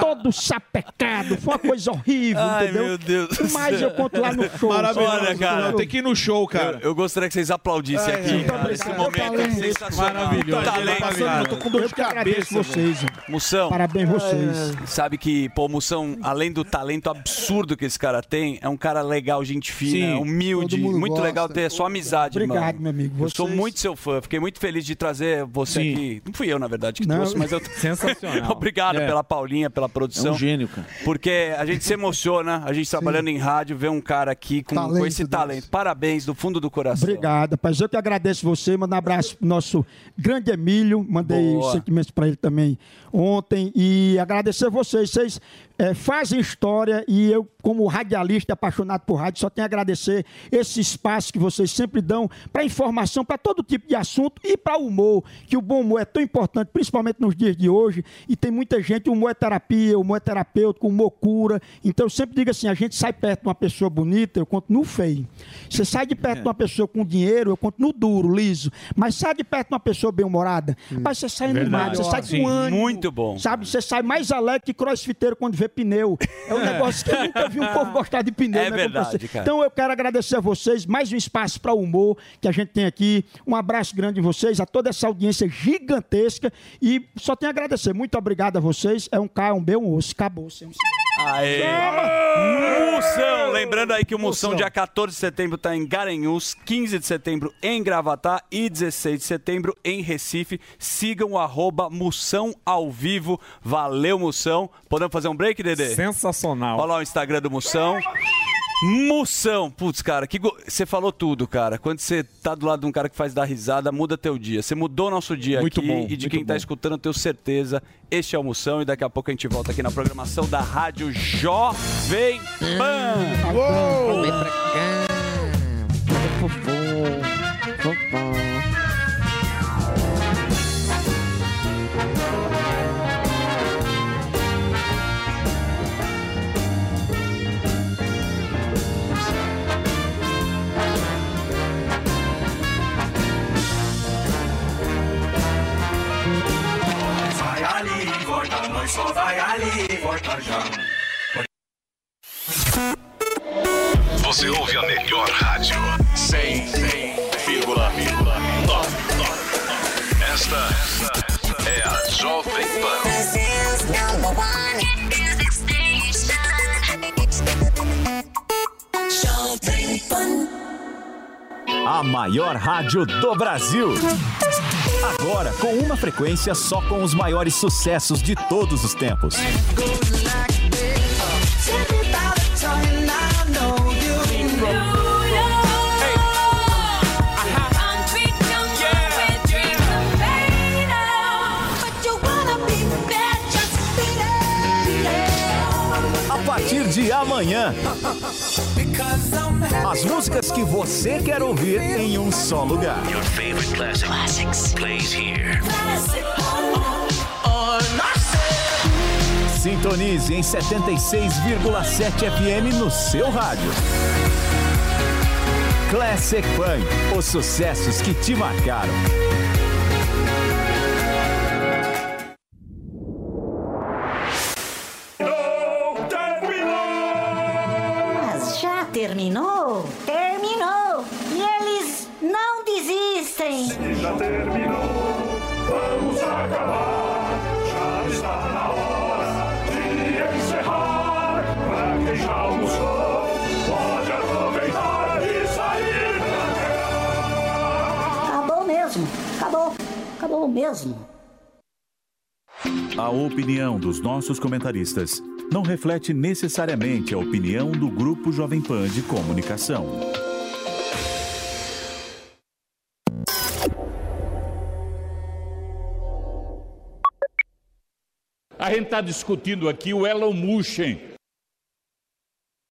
Todo, todo sapecado, foi uma coisa horrível, Ai, entendeu? meu Deus. Mas eu conto lá no show. Olha, cara. Tem que ir no show, cara. Eu, eu gostaria que vocês aplaudissem Ai, aqui, muito cara. Esse obrigado. momento é Talento. sensacional. Maravilhoso. Talento, cara. eu tô com dor de cabeça, vocês. Moção. Parabéns vocês. Sabe que, pô, Moção, além do talento absurdo que esse cara tem, é um cara legal, gente fina, Sim, humilde. Muito gosta. legal ter a sua amizade, Obrigado, mano. meu amigo. Eu sou Vocês- muito seu fã. Fiquei muito feliz de trazer você Sim. aqui. Não fui eu, na verdade, que Não. trouxe, mas eu. Sensacional. Obrigado É. pela Paulinha, pela produção. É um gênio, cara. Porque a gente se emociona, a gente trabalhando em rádio, ver um cara aqui com, com Talento esse desse. talento. Parabéns do fundo do coração. Obrigado, rapaz. Eu que agradeço você. Mando um abraço pro nosso grande Emílio. Mandei Boa. os sentimentos para ele também ontem. E agradecer vocês. Vocês eh, fazem história e eu, como radialista apaixonado por rádio, só tenho a agradecer esse espaço que vocês sempre dão para informação, para todo tipo de assunto e para humor, que o bom humor é tão importante, principalmente nos dias de hoje. E tem muita gente, o humor é terapia, o humor é terapêutico, o humor cura. Então eu sempre digo assim: a gente sai perto de uma pessoa bonita, eu continuo feio. Você sai de perto de uma pessoa com dinheiro, eu continuo duro, liso. Mas sai de perto de uma pessoa bem-humorada, mas você sai animado, você sai com ânimo. Muito bom. Sabe, você sai mais alegre que crossfiteiro quando vê pneu. É um negócio que eu nunca vi um povo gostar de pneu. É né, verdade, cara. Então eu quero agradecer a vocês, mais um espaço para humor que a gente tem aqui. Um abraço grande em vocês, a toda essa audiência gigantesca. E só tenho a agradecer. Muito obrigado a vocês. É um K, um B, um osso. Acabou. Sem Aê! Moção! Lembrando aí que o Moção, dia 14 de setembro, tá em Garanhuns, 15 de setembro em Gravatá e 16 de setembro em Recife. Sigam o arroba Moção ao vivo. Valeu, Moção. Podemos fazer um break, Dedê? Sensacional. Olha lá o Instagram do Moção. Moção, putz, cara, que go- você falou tudo, cara. Quando você tá do lado de um cara que faz dar risada, muda teu dia. Você mudou nosso dia Muito aqui bom, e de quem tá bom. escutando, eu tenho certeza. Este é o Moção e daqui a pouco a gente volta aqui na programação da Rádio Jovem Pan. Vem pra cá. Fofô. Fofô. Nós só vai ali e volta já. Você ouve a melhor rádio. 100,9. Esta é a Jovem Pan. A maior rádio do Brasil. Agora com uma frequência só com os maiores sucessos de todos os tempos. A partir de amanhã, as músicas que você quer ouvir em um só lugar. Your favorite classic plays here. Sintonize em 76,7 FM no seu rádio. Classic Fun, os sucessos que te marcaram. Já terminou, vamos acabar. Já está na hora de encerrar. Pra quem já almoçou, pode aproveitar e sair pra Acabou mesmo! Acabou! Acabou mesmo! A opinião dos nossos comentaristas não reflete necessariamente a opinião do Grupo Jovem Pan de Comunicação. A gente está discutindo aqui o Elon Musk,